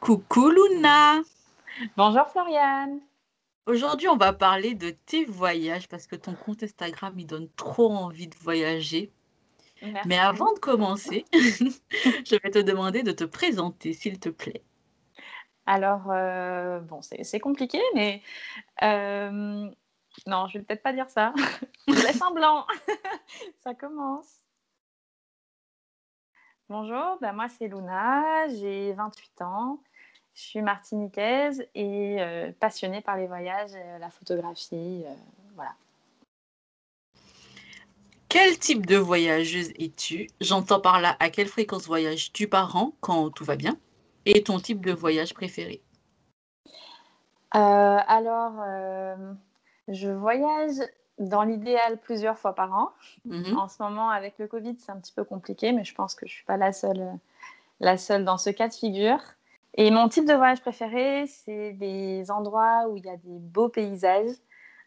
Coucou Luna Bonjour Floriane. Aujourd'hui, on va parler de tes voyages parce que ton compte Instagram, il donne trop envie de voyager. Merci. Mais avant de commencer, je vais te demander de te présenter, s'il te plaît. Alors, euh, bon, c'est compliqué, mais euh, non, je vais peut-être pas dire ça. Je laisse un blanc. ça commence. Bonjour, ben moi c'est Luna, j'ai 28 ans, je suis martiniquaise et euh, passionnée par les voyages, euh, la photographie, euh, voilà. Quel type de voyageuse es-tu? J'entends par là à quelle fréquence voyages-tu par an quand tout va bien? Et ton type de voyage préféré? Euh, alors, je voyage dans l'idéal plusieurs fois par an. Mhm. En ce moment, avec le Covid, c'est un petit peu compliqué, mais je pense que je ne suis pas la seule, la seule dans ce cas de figure. Et mon type de voyage préféré, c'est des endroits où il y a des beaux paysages.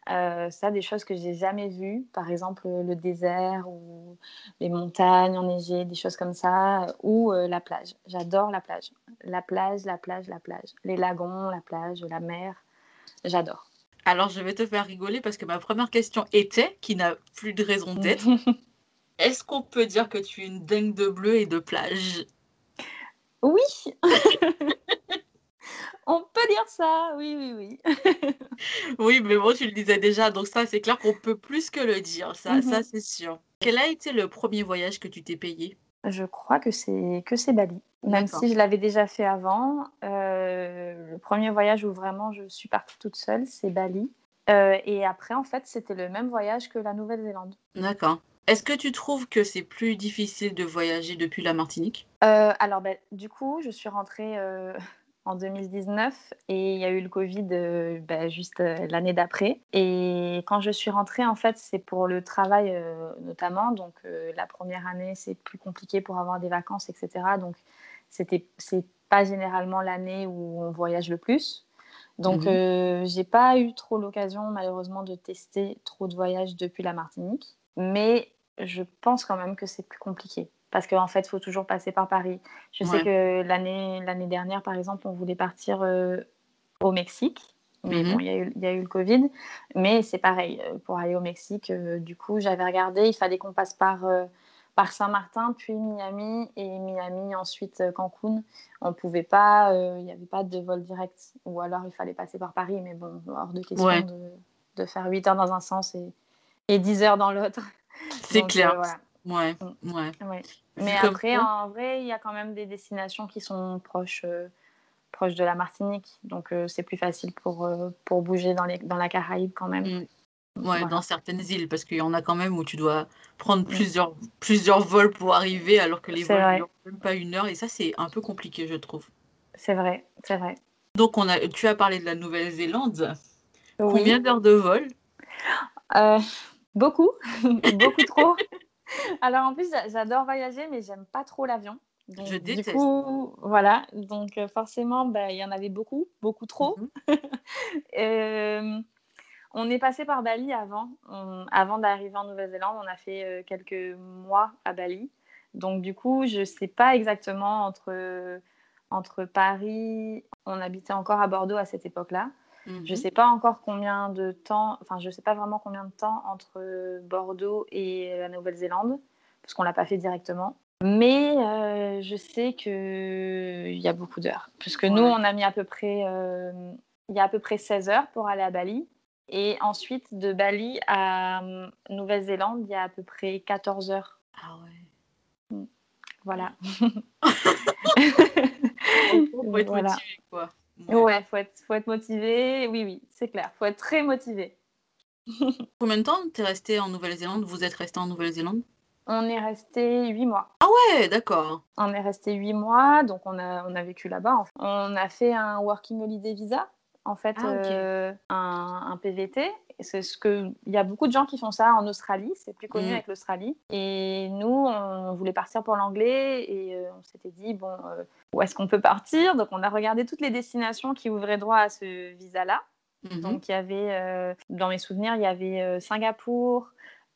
Euh, ça, des choses que j'ai jamais vues, par exemple le désert ou les montagnes enneigées, des choses comme ça, ou euh, la plage. J'adore la plage. La plage, la plage, la plage. Les lagons, la plage, la mer. J'adore. Alors, je vais te faire rigoler parce que ma première question était, qui n'a plus de raison d'être, est-ce qu'on peut dire que tu es une dingue de bleu et de plage? Oui, on peut dire ça. Oui, oui, oui. Oui, mais bon, tu le disais déjà, donc ça, c'est clair qu'on peut plus que le dire, ça, Mhm. ça c'est sûr. Quel a été le premier voyage que tu t'es payé? Je crois que c'est que c'est Bali. Même si je l'avais déjà fait avant, euh, le premier voyage où vraiment je suis partie toute seule, c'est Bali. Euh, et après, en fait, c'était le même voyage que la Nouvelle-Zélande. D'accord. Est-ce que tu trouves que c'est plus difficile de voyager depuis la Martinique? Euh, alors, ben, du coup, je suis rentrée euh, en 2019 et il y a eu le Covid euh, ben, juste l'année d'après. Et quand je suis rentrée, en fait, c'est pour le travail notamment. Donc, la première année, c'est plus compliqué pour avoir des vacances, etc. Donc, c'était c'est pas généralement l'année où on voyage le plus. Donc, Mhm. euh, j'ai pas eu trop l'occasion, malheureusement, de tester trop de voyages depuis la Martinique. Mais je pense quand même que c'est plus compliqué. Parce qu'en fait, il faut toujours passer par Paris. Je sais que l'année dernière, par exemple, on voulait partir euh, au Mexique. Mais Mhm. bon, il y, a eu- il y a eu le Covid. Mais c'est pareil, euh, pour aller au Mexique, euh, du coup, j'avais regardé, il fallait qu'on passe par, euh, par Saint-Martin, puis Miami, et Miami, ensuite Cancun. On pouvait pas, il n'y avait pas de vol direct. Ou alors, il fallait passer par Paris. Mais bon, hors de question Ouais. de, de faire 8 heures dans un sens et, et 10 heures dans l'autre. C'est clair. euh, voilà. Ouais, ouais. Ouais. Mais après, en vrai, il y a quand même des destinations qui sont proches, euh, proches de la Martinique. Donc, euh, c'est plus facile pour, pour bouger dans, les, dans la Caraïbe quand même. Mm. Ouais, Voilà. dans certaines îles, parce qu'il y en a quand même où tu dois prendre plusieurs, plusieurs vols pour arriver, alors que les vols ne durent même pas une heure, et ça, c'est un peu compliqué, je trouve. C'est vrai, c'est vrai. Donc, on a, tu as parlé de la Nouvelle-Zélande. Oui. Combien d'heures de vol? Euh, beaucoup, beaucoup trop. Alors, en plus, j'a- j'adore voyager, mais j'aime pas trop l'avion. Donc, Je Du déteste. coup, voilà. Donc, euh, forcément, bah, il y en avait beaucoup, beaucoup trop. Mhm. Euh, on est passé par Bali avant. On- avant d'arriver en Nouvelle-Zélande, on a fait euh, quelques mois à Bali. Donc, du coup, je ne sais pas exactement entre, entre Paris. On habitait encore à Bordeaux à cette époque-là. Je Mhm. ne sais pas encore combien de temps, enfin, je sais pas vraiment combien de temps entre Bordeaux et la Nouvelle-Zélande, parce qu'on ne l'a pas fait directement. Mais euh, je sais qu'il y a beaucoup d'heures. Parce que nous, Ouais. on a mis à peu près, euh, y a à peu près 16 heures pour aller à Bali. Et ensuite, de Bali à euh, Nouvelle-Zélande, il y a à peu près 14 heures. Ah ouais. Voilà. Faut être Voilà. motivé, quoi. Ouais, faut être, faut être motivé. Oui, oui, c'est clair. Faut être très motivé. Combien de temps t'es resté en Nouvelle-Zélande? Vous êtes resté en Nouvelle-Zélande? On est resté huit mois. Ah ouais, d'accord. On est resté huit mois, donc on a, on a vécu là-bas. On a fait un Working Holiday Visa, en fait, Ah, euh, un, un PVT. C'est ce que il y a beaucoup de gens qui font ça en Australie, c'est plus connu Mm. avec l'Australie. Et nous, on voulait partir pour l'anglais et euh, on s'était dit bon, euh, où est-ce qu'on peut partir? Donc on a regardé toutes les destinations qui ouvraient droit à ce visa-là. Mhm. Donc il y avait, dans mes souvenirs, il y avait Singapour,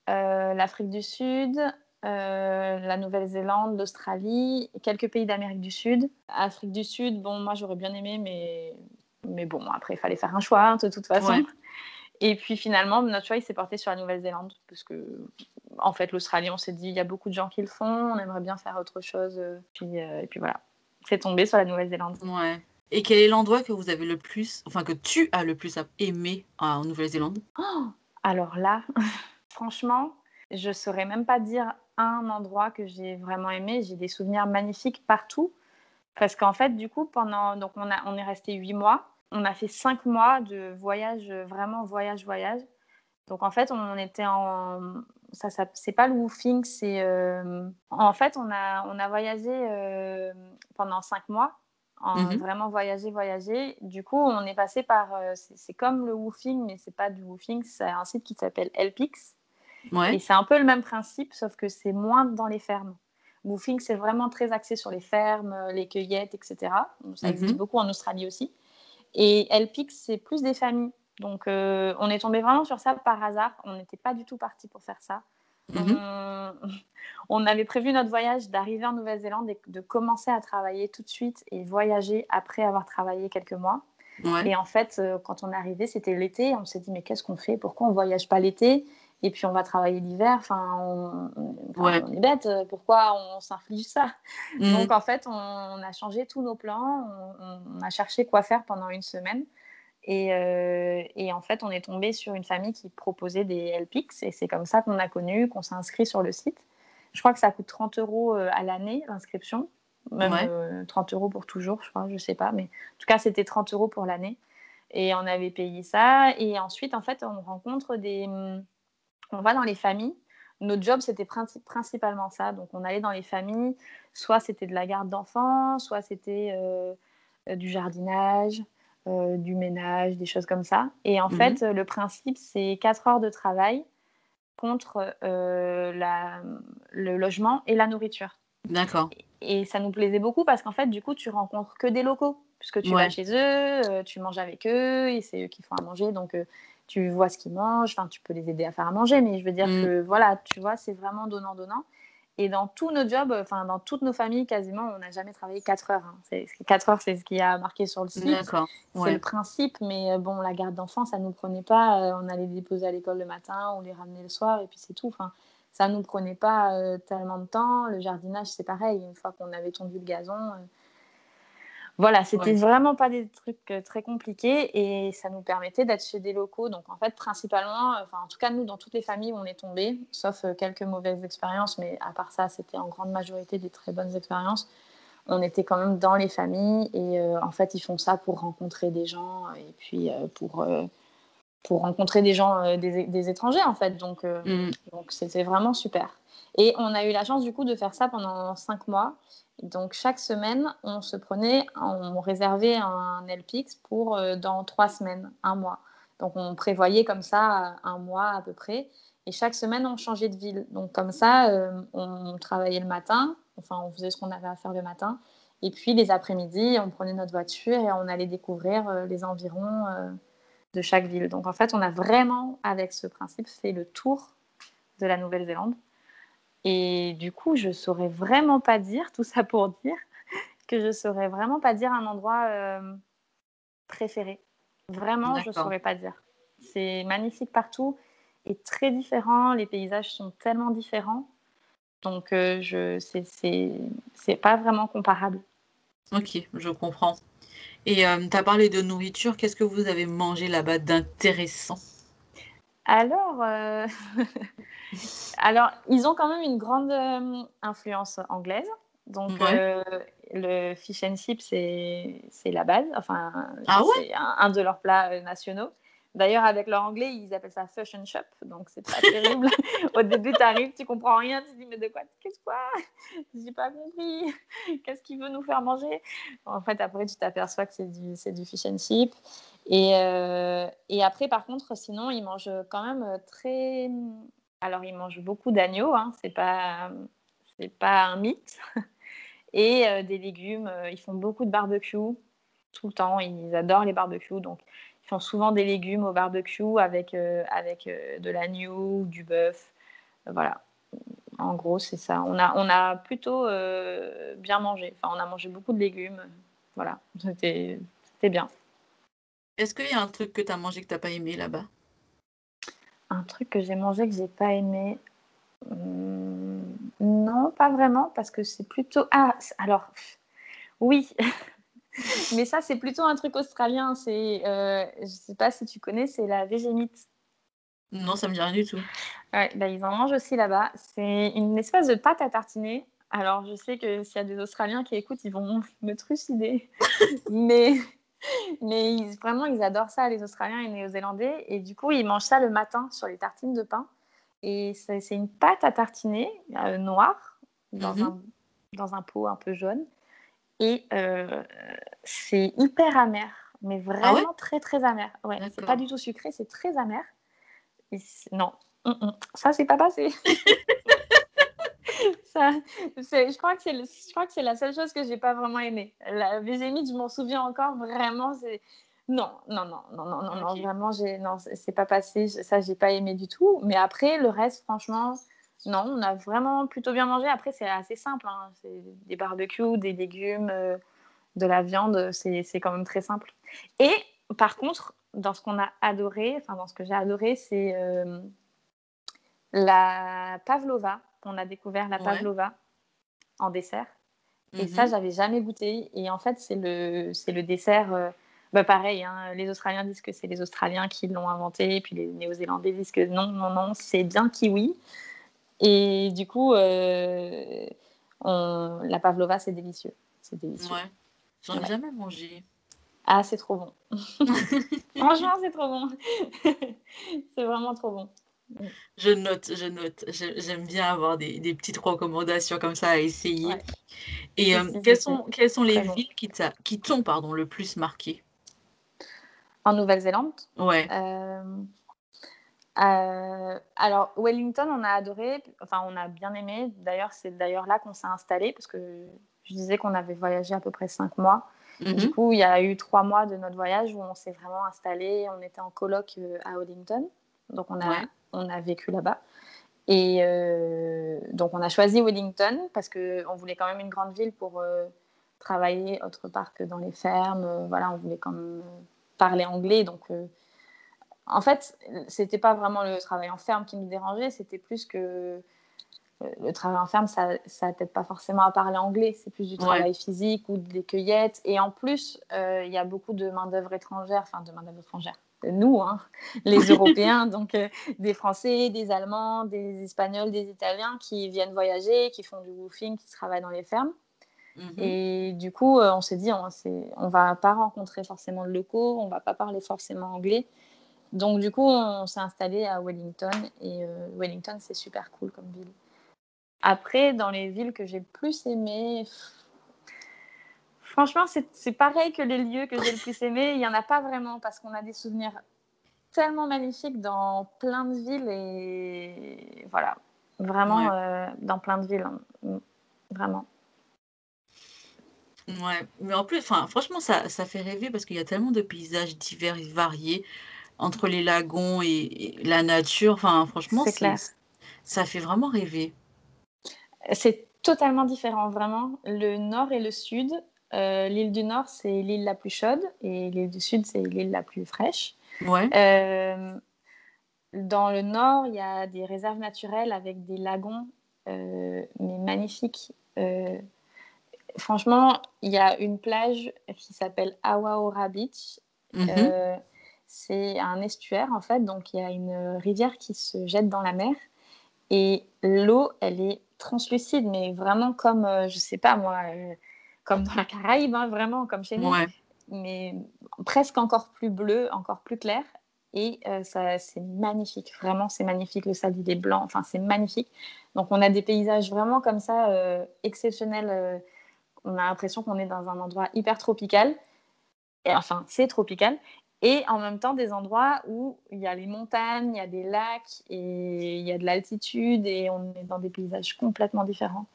l'Afrique du Sud, euh, la Nouvelle-Zélande, l'Australie, quelques pays d'Amérique du Sud. Afrique du Sud, bon, moi j'aurais bien aimé, mais, mais bon, après il fallait faire un choix hein, de toute façon. Ouais. Et puis finalement, notre choix il s'est porté sur la Nouvelle-Zélande, parce que en fait l'Australie, on s'est dit, il y a beaucoup de gens qui le font, on aimerait bien faire autre chose. euh, Puis, euh, et puis voilà, c'est tombé sur la Nouvelle-Zélande. Ouais. Et quel est l'endroit que vous avez le plus, enfin que tu as le plus aimé en Nouvelle-Zélande? Oh, alors là, franchement, je saurais même pas dire un endroit que j'ai vraiment aimé. J'ai des souvenirs magnifiques partout. Parce qu'en fait, du coup, pendant. Donc, on, a, on est resté huit mois. On a fait cinq mois de voyage, vraiment voyage, voyage. Donc, en fait, on était en. Ça, ça c'est pas le woofing, c'est. euh, En fait, on a, on a voyagé euh, pendant cinq mois. En Mhm. Vraiment voyager, voyager. Du coup, on est passé par. euh, c'est comme le woofing, mais c'est pas du woofing. C'est un site qui s'appelle Elpix. Et c'est un peu le même principe, sauf que c'est moins dans les fermes. Woofing, c'est vraiment très axé sur les fermes, euh, les cueillettes, etc. Donc, ça existe Mhm. beaucoup en Australie aussi. Et Elpix, c'est plus des familles. Donc, euh, on est tombé vraiment sur ça par hasard. On n'était pas du tout parti pour faire ça. Mhm. On... on avait prévu notre voyage d'arriver en Nouvelle-Zélande et de commencer à travailler tout de suite et voyager après avoir travaillé quelques mois. Ouais. Et en fait, euh, quand on est arrivé, c'était l'été. On s'est dit, mais qu'est-ce qu'on fait? Pourquoi on voyage pas l'été? Et puis on va travailler l'hiver. Enfin, on, Ouais. est bête. euh, Pourquoi on s'inflige ça? Mhm. Donc en fait, on, on a changé tous nos plans. On, a cherché quoi faire pendant une semaine. Et, euh, et en fait, on est tombé sur une famille qui proposait des LPX. Et c'est comme ça qu'on a connu, qu'on s'est inscrit sur le site. Je crois que ça coûte 30 euros euh, à l'année, l'inscription. Même Ouais. euh, 30 euros pour toujours, je crois, je sais pas. Mais en tout cas, c'était 30 euros pour l'année. Et on avait payé ça. Et ensuite, en fait, on rencontre des. On va dans les familles. Notre job, c'était princi- principalement ça. Donc, on allait dans les familles. Soit c'était de la garde d'enfants, soit c'était euh, euh, du jardinage, euh, du ménage, des choses comme ça. Et en Mhm. fait, le principe, c'est 4 heures de travail contre euh, la- le logement et la nourriture. D'accord. Et ça nous plaisait beaucoup parce qu'en fait, du coup, tu rencontres que des locaux. Puisque tu Ouais. vas chez eux, tu manges avec eux, et c'est eux qui font à manger. Donc, tu vois ce qu'ils mangent. Enfin, tu peux les aider à faire à manger. Mais je veux dire Mm. que, voilà, tu vois, c'est vraiment donnant-donnant. Et dans tous nos jobs, enfin, dans toutes nos familles, quasiment, on n'a jamais travaillé 4 heures. hein. C'est- 4 heures, c'est ce qui a marqué sur le site. C'est Ouais. le principe, mais euh, bon, la garde d'enfants, ça nous prenait pas. euh, on allait les déposer à l'école le matin, on les ramenait le soir, et puis c'est tout. Enfin, ça nous prenait pas euh, tellement de temps. Le jardinage, c'est pareil. Une fois qu'on avait tondu le gazon, euh, voilà, c'était Ouais. vraiment pas des trucs euh, très compliqués, et ça nous permettait d'être chez des locaux. Donc en fait, principalement, euh, enfin en tout cas nous, dans toutes les familles où on est tombé, sauf euh, quelques mauvaises expériences, mais à part ça, c'était en grande majorité des très bonnes expériences on était quand même dans les familles et euh, en fait ils font ça pour rencontrer des gens et puis euh, pour, euh, pour rencontrer des gens, des, des étrangers en fait. Donc donc c'était vraiment super. Et on a eu la chance du coup de faire ça pendant cinq mois. Donc chaque semaine on se prenait, on réservait un LPX pour euh, dans trois semaines, un mois. Donc on prévoyait comme ça un mois à peu près. Et chaque semaine, on changeait de ville. Donc, comme ça, euh, on travaillait le matin. Enfin, on faisait ce qu'on avait à faire le matin. Et puis, les après-midi, on prenait notre voiture et on allait découvrir euh, les environs euh, de chaque ville. Donc, en fait, on a vraiment, avec ce principe, fait le tour de la Nouvelle-Zélande. Et du coup, je saurais vraiment pas dire, tout ça pour dire, que je saurais vraiment pas dire un endroit euh, préféré. Vraiment, je D'accord. saurais pas dire. C'est magnifique partout et très différent. Les paysages sont tellement différents. Donc, euh, je, c'est, pas vraiment comparable. Ok, je comprends. Et tu as parlé de nourriture. Qu'est-ce que vous avez mangé là-bas d'intéressant? Alors, euh, alors, ils ont quand même une grande euh, influence anglaise. Donc, Ouais. euh, le fish and chips, c'est, la base. Enfin, Ah ouais? un, un de leurs plats nationaux. D'ailleurs, avec leur anglais, ils appellent ça fashion shop, donc c'est pas terrible. Au début, tu arrives, tu comprends rien, tu te dis mais de quoi Qu'est-ce quoi? J'ai pas compris. Qu'est-ce qu'il veut nous faire manger? En fait, après, tu t'aperçois que c'est du, c'est du fish and. Et, euh, et après, par contre, sinon, ils mangent quand même très. Alors, ils mangent beaucoup d'agneau, hein, c'est pas, pas un mythe. Et euh, des légumes, euh, ils font beaucoup de barbecue tout le temps. Ils adorent les barbecues, donc ils font souvent des légumes au barbecue avec, euh, avec de l'agneau ou du bœuf. voilà. En gros, c'est ça. On a, on a plutôt bien mangé. Enfin, on a mangé beaucoup de légumes. Voilà, c'était bien. Est-ce qu'il y a un truc que tu as mangé que tu n'as pas aimé là-bas? Un truc que j'ai mangé que j'ai pas aimé? Hmm, non, pas vraiment, parce que c'est plutôt. Ah, alors, oui. Mais ça, c'est plutôt un truc australien. C'est, euh, je sais pas si tu connais, c'est la végémite. Non, ça me dit rien du tout. Ouais, bah, ils en mangent aussi là-bas. C'est une espèce de pâte à tartiner. Alors, je sais que s'il y a des Australiens qui écoutent, ils vont me trucider. Mais mais vraiment, ils adorent ça, les Australiens et les Néo-Zélandais. Et du coup, ils mangent ça le matin sur les tartines de pain. Et c'est une pâte à tartiner euh, noire dans, mhm. un, dans un pot un peu jaune. Et euh, c'est hyper amer, mais ah vraiment très très amer. Ouais, c'est pas du tout sucré, c'est très amer. non, mm, mm. ça c'est pas passé. ça, je crois que c'est je crois que c'est la seule chose que j'ai pas vraiment aimé. La végémite, je m'en souviens encore vraiment. C'est non, non, non, non, non, non, non vraiment, j'ai, non, c'est pas passé. Ça, j'ai pas aimé du tout. Mais après, le reste, franchement, non, on a vraiment plutôt bien mangé. Après, c'est assez simple. Hein. C'est des barbecues, des légumes, euh, de la viande. C'est, quand même très simple. Et par contre, dans ce qu'on a adoré, enfin dans ce que j'ai adoré, c'est euh, la pavlova. On a découvert la pavlova en dessert. Et ça, mhm. j'avais jamais goûté. Et en fait, c'est le, le dessert. Euh, bah pareil, hein, les Australiens disent que c'est les Australiens qui l'ont inventé, puis les Néo-Zélandais disent que non, non, non, c'est bien kiwi. Et du coup, euh, la pavlova, c'est délicieux. C'est délicieux. Ouais. J'en ai jamais mangé. Ah, c'est trop bon. Franchement, c'est trop bon. c'est vraiment trop bon. Je note, je note. J'aime bien avoir des, des, petites recommandations comme ça à essayer. Et euh, quelles, sont, quelles sont les villes qui t'ont le plus marqué? En Nouvelle-Zélande? Ouais. Euh, euh, alors, Wellington, on a adoré, enfin, on a bien aimé. D'ailleurs, c'est d'ailleurs là qu'on s'est installé, parce que je disais qu'on avait voyagé à peu près cinq mois. Mhm. Du coup, il y a eu trois mois de notre voyage où on s'est vraiment installé. On était en colloque euh, à Wellington, donc on a, on a vécu là-bas. Et donc, on a choisi Wellington parce qu'on voulait quand même une grande ville pour travailler autre part que dans les fermes. voilà, on voulait quand même parler anglais. Donc, euh, en fait, c'était pas vraiment le travail en ferme qui nous dérangeait, c'était plus que euh, le travail en ferme, ça, ça t'aide pas forcément à parler anglais, c'est plus du travail physique ou des cueillettes. Et en plus, euh, il y a beaucoup de main-d'œuvre étrangère, enfin de main-d'œuvre étrangère, nous, hein, les Européens, donc des Français, des Allemands, des Espagnols, des Italiens qui viennent voyager, qui font du woofing, qui travaillent dans les fermes. Mhm. Et du coup, euh, on s'est dit, on ne va pas rencontrer forcément de locaux, on ne va pas parler forcément anglais. Donc, du coup, on s'est installé à Wellington. Et euh, Wellington, c'est super cool comme ville. Après, dans les villes que j'ai le plus aimées, franchement, c'est pareil que les lieux que j'ai le plus aimés. Il n'y en a pas vraiment parce qu'on a des souvenirs tellement magnifiques dans plein de villes. Et voilà, vraiment euh, dans plein de villes. Hein. Vraiment. Ouais, mais en plus, franchement, ça, ça fait rêver parce qu'il y a tellement de paysages divers et variés entre les lagons et, la nature. Enfin, franchement, clair. Ça fait vraiment rêver. C'est totalement différent, vraiment. Le nord et le sud. Euh, l'île du Nord, c'est l'île la plus chaude et l'île du Sud, c'est l'île la plus fraîche. Ouais. Euh, dans le nord, il y a des réserves naturelles avec des lagons, euh, mais magnifiques franchement, il y a une plage qui s'appelle Awaora Beach. Mhm. C'est un estuaire en fait, donc il y a une rivière qui se jette dans la mer et l'eau, elle est translucide, mais vraiment comme, euh, je sais pas moi, euh, comme dans la Caraïbe, hein, vraiment comme chez nous, mais presque encore plus bleu, encore plus clair. Et ça, c'est magnifique, vraiment, c'est magnifique. Le sable, il est blanc, enfin, c'est magnifique. Donc, on a des paysages vraiment comme ça, exceptionnels. on a l'impression qu'on est dans un endroit hyper tropical. Et, enfin, c'est tropical. Et en même temps, des endroits où il y a les montagnes, il y a des lacs et il y a de l'altitude et on est dans des paysages complètement différents.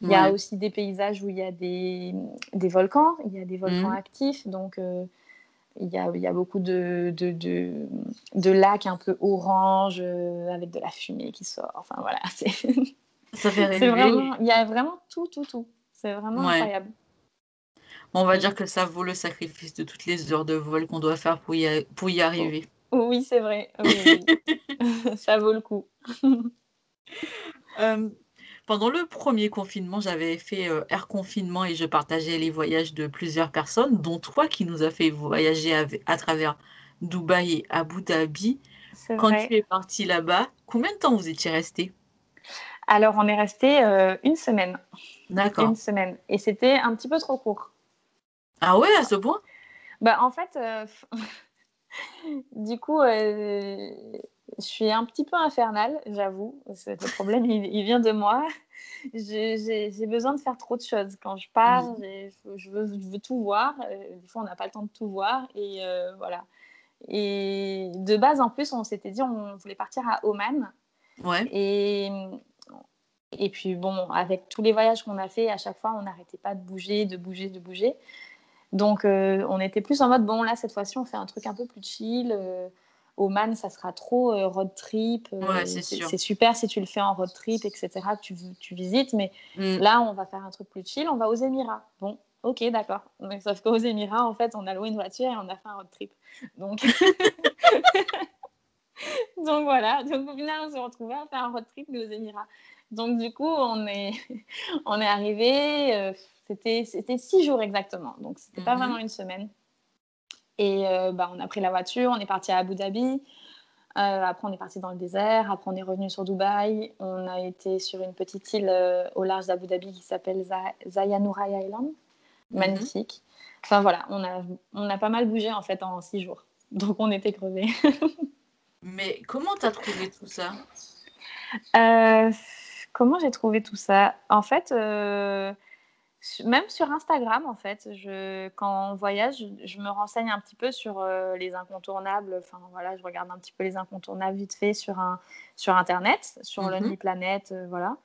Il y a aussi des paysages où il y a des, des volcans, il y a des volcans mhm. actifs, donc euh, il, y a, il y a beaucoup de, de, de, de, lacs un peu orange euh, avec de la fumée qui sort. Enfin voilà, c'est. Ça fait rêver. Il y a vraiment tout, tout, tout. C'est vraiment incroyable on va dire que ça vaut le sacrifice de toutes les heures de vol qu'on doit faire pour y, pour y arriver. Oui, c'est vrai. ça vaut le coup. Euh, pendant le premier confinement, j'avais fait euh, air confinement et je partageais les voyages de plusieurs personnes, dont toi qui nous a fait voyager à, travers Dubaï et Abu Dhabi. Quand tu es parti là-bas, combien de temps vous étiez resté? Alors, on est resté euh, une semaine. D'accord. Une semaine. Et c'était un petit peu trop court. Ah ouais, à ce point? Bah, En fait, euh, du coup, euh, je suis un petit peu infernale, j'avoue. Le problème, il, vient de moi. J'ai besoin de faire trop de choses. Quand je pars, mmh. je, veux, je, veux, tout voir. Euh, des fois, on n'a pas le temps de tout voir. Et voilà. Et de base, en plus, on s'était dit on voulait partir à Oman. Ouais. Et, et puis, bon, avec tous les voyages qu'on a fait, à chaque fois, on n'arrêtait pas de bouger, de bouger, de bouger. Donc, euh, on était plus en mode, bon, là, cette fois-ci, on fait un truc un peu plus chill. Euh, Oman, ça sera trop euh, road trip. c'est super si tu le fais en road trip, etc. Tu, tu visites, mais mm. là, on va faire un truc plus chill. On va aux Émirats. Bon, ok, d'accord. Sauf qu'aux Émirats, en fait, on a loué une voiture et on a fait un road trip. Donc, Donc voilà. Donc, au final, on s'est retrouvés à faire un road trip, mais aux Émirats. Donc, du coup, on est, on est arrivé. C'était six jours exactement, donc c'était pas mhm. vraiment une semaine. Et euh, bah, on a pris la voiture, on est parti à Abu Dhabi. Euh, après, on est parti dans le désert. Après, on est revenu sur Dubaï. On a été sur une petite île euh, au large d'Abu Dhabi qui s'appelle Zayanurai Island. Mhm. Magnifique. Enfin voilà, on a, on a pas mal bougé en fait en six jours. Donc on était crevés. Mais comment tu as trouvé tout ça? Comment j'ai trouvé tout ça? En fait, même sur Instagram, en fait, je, quand on voyage, je, me renseigne un petit peu sur euh, les incontournables. Enfin, voilà, je regarde un petit peu les incontournables vite fait sur, un, sur Internet, sur mm Lonely Planet, euh, voilà.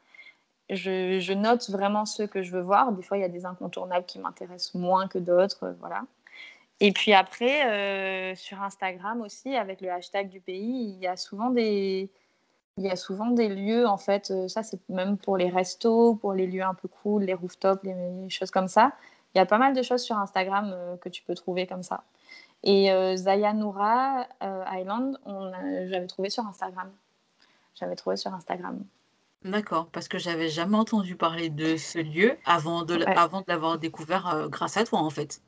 Je, je, note vraiment ceux que je veux voir. Des fois, il y a des incontournables qui m'intéressent moins que d'autres, euh, voilà. Et puis après, sur Instagram aussi, avec le hashtag du pays, il y a souvent des, il y a souvent des lieux, en fait, euh, ça c'est même pour les restos, pour les lieux un peu cool, les rooftops, les, choses comme ça. Il y a pas mal de choses sur Instagram euh, que tu peux trouver comme ça. Et euh, Zayanura Island, j'avais trouvé sur Instagram. J'avais trouvé sur Instagram. D'accord, parce que j'avais jamais entendu parler de ce lieu avant de, avant de l'avoir découvert grâce à toi, en fait.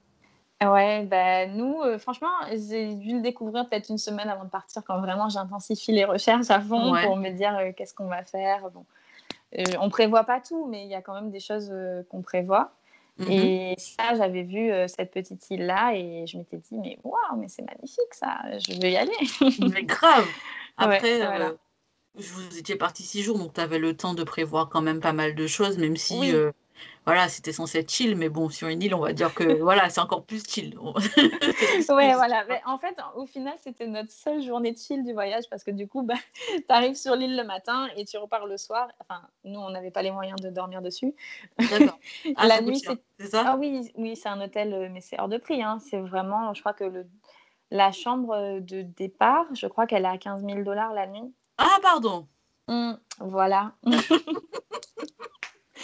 Ouais, bah, nous, euh, franchement, j'ai dû le découvrir peut-être une semaine avant de partir quand vraiment j'intensifie les recherches à fond pour me dire euh, qu'est-ce qu'on va faire. Bon. Euh, on prévoit pas tout, mais il y a quand même des choses qu'on prévoit. Mm-hmm. Et ça, j'avais vu cette petite île-là et je m'étais dit, mais waouh, mais c'est magnifique ça, je veux y aller. mais grave. Après, vous étiez parti six jours, donc tu avais le temps de prévoir quand même pas mal de choses, même si voilà, c'était censé être chill, mais bon, sur une île, on va dire que voilà, c'est encore plus chill. ouais, voilà. Mais en fait, au final, c'était notre seule journée de chill du voyage parce que du coup, bah, tu arrives sur l'île le matin et tu repars le soir. Enfin, nous, on n'avait pas les moyens de dormir dessus. D'accord. Ah, la nuit, c'est ça? Ah oui, oui, c'est un hôtel, euh, mais c'est hors de prix. Hein. C'est vraiment, je crois que le... la chambre de départ, je crois qu'elle est à 15 000 dollars la nuit. Ah, pardon. Mmh, voilà.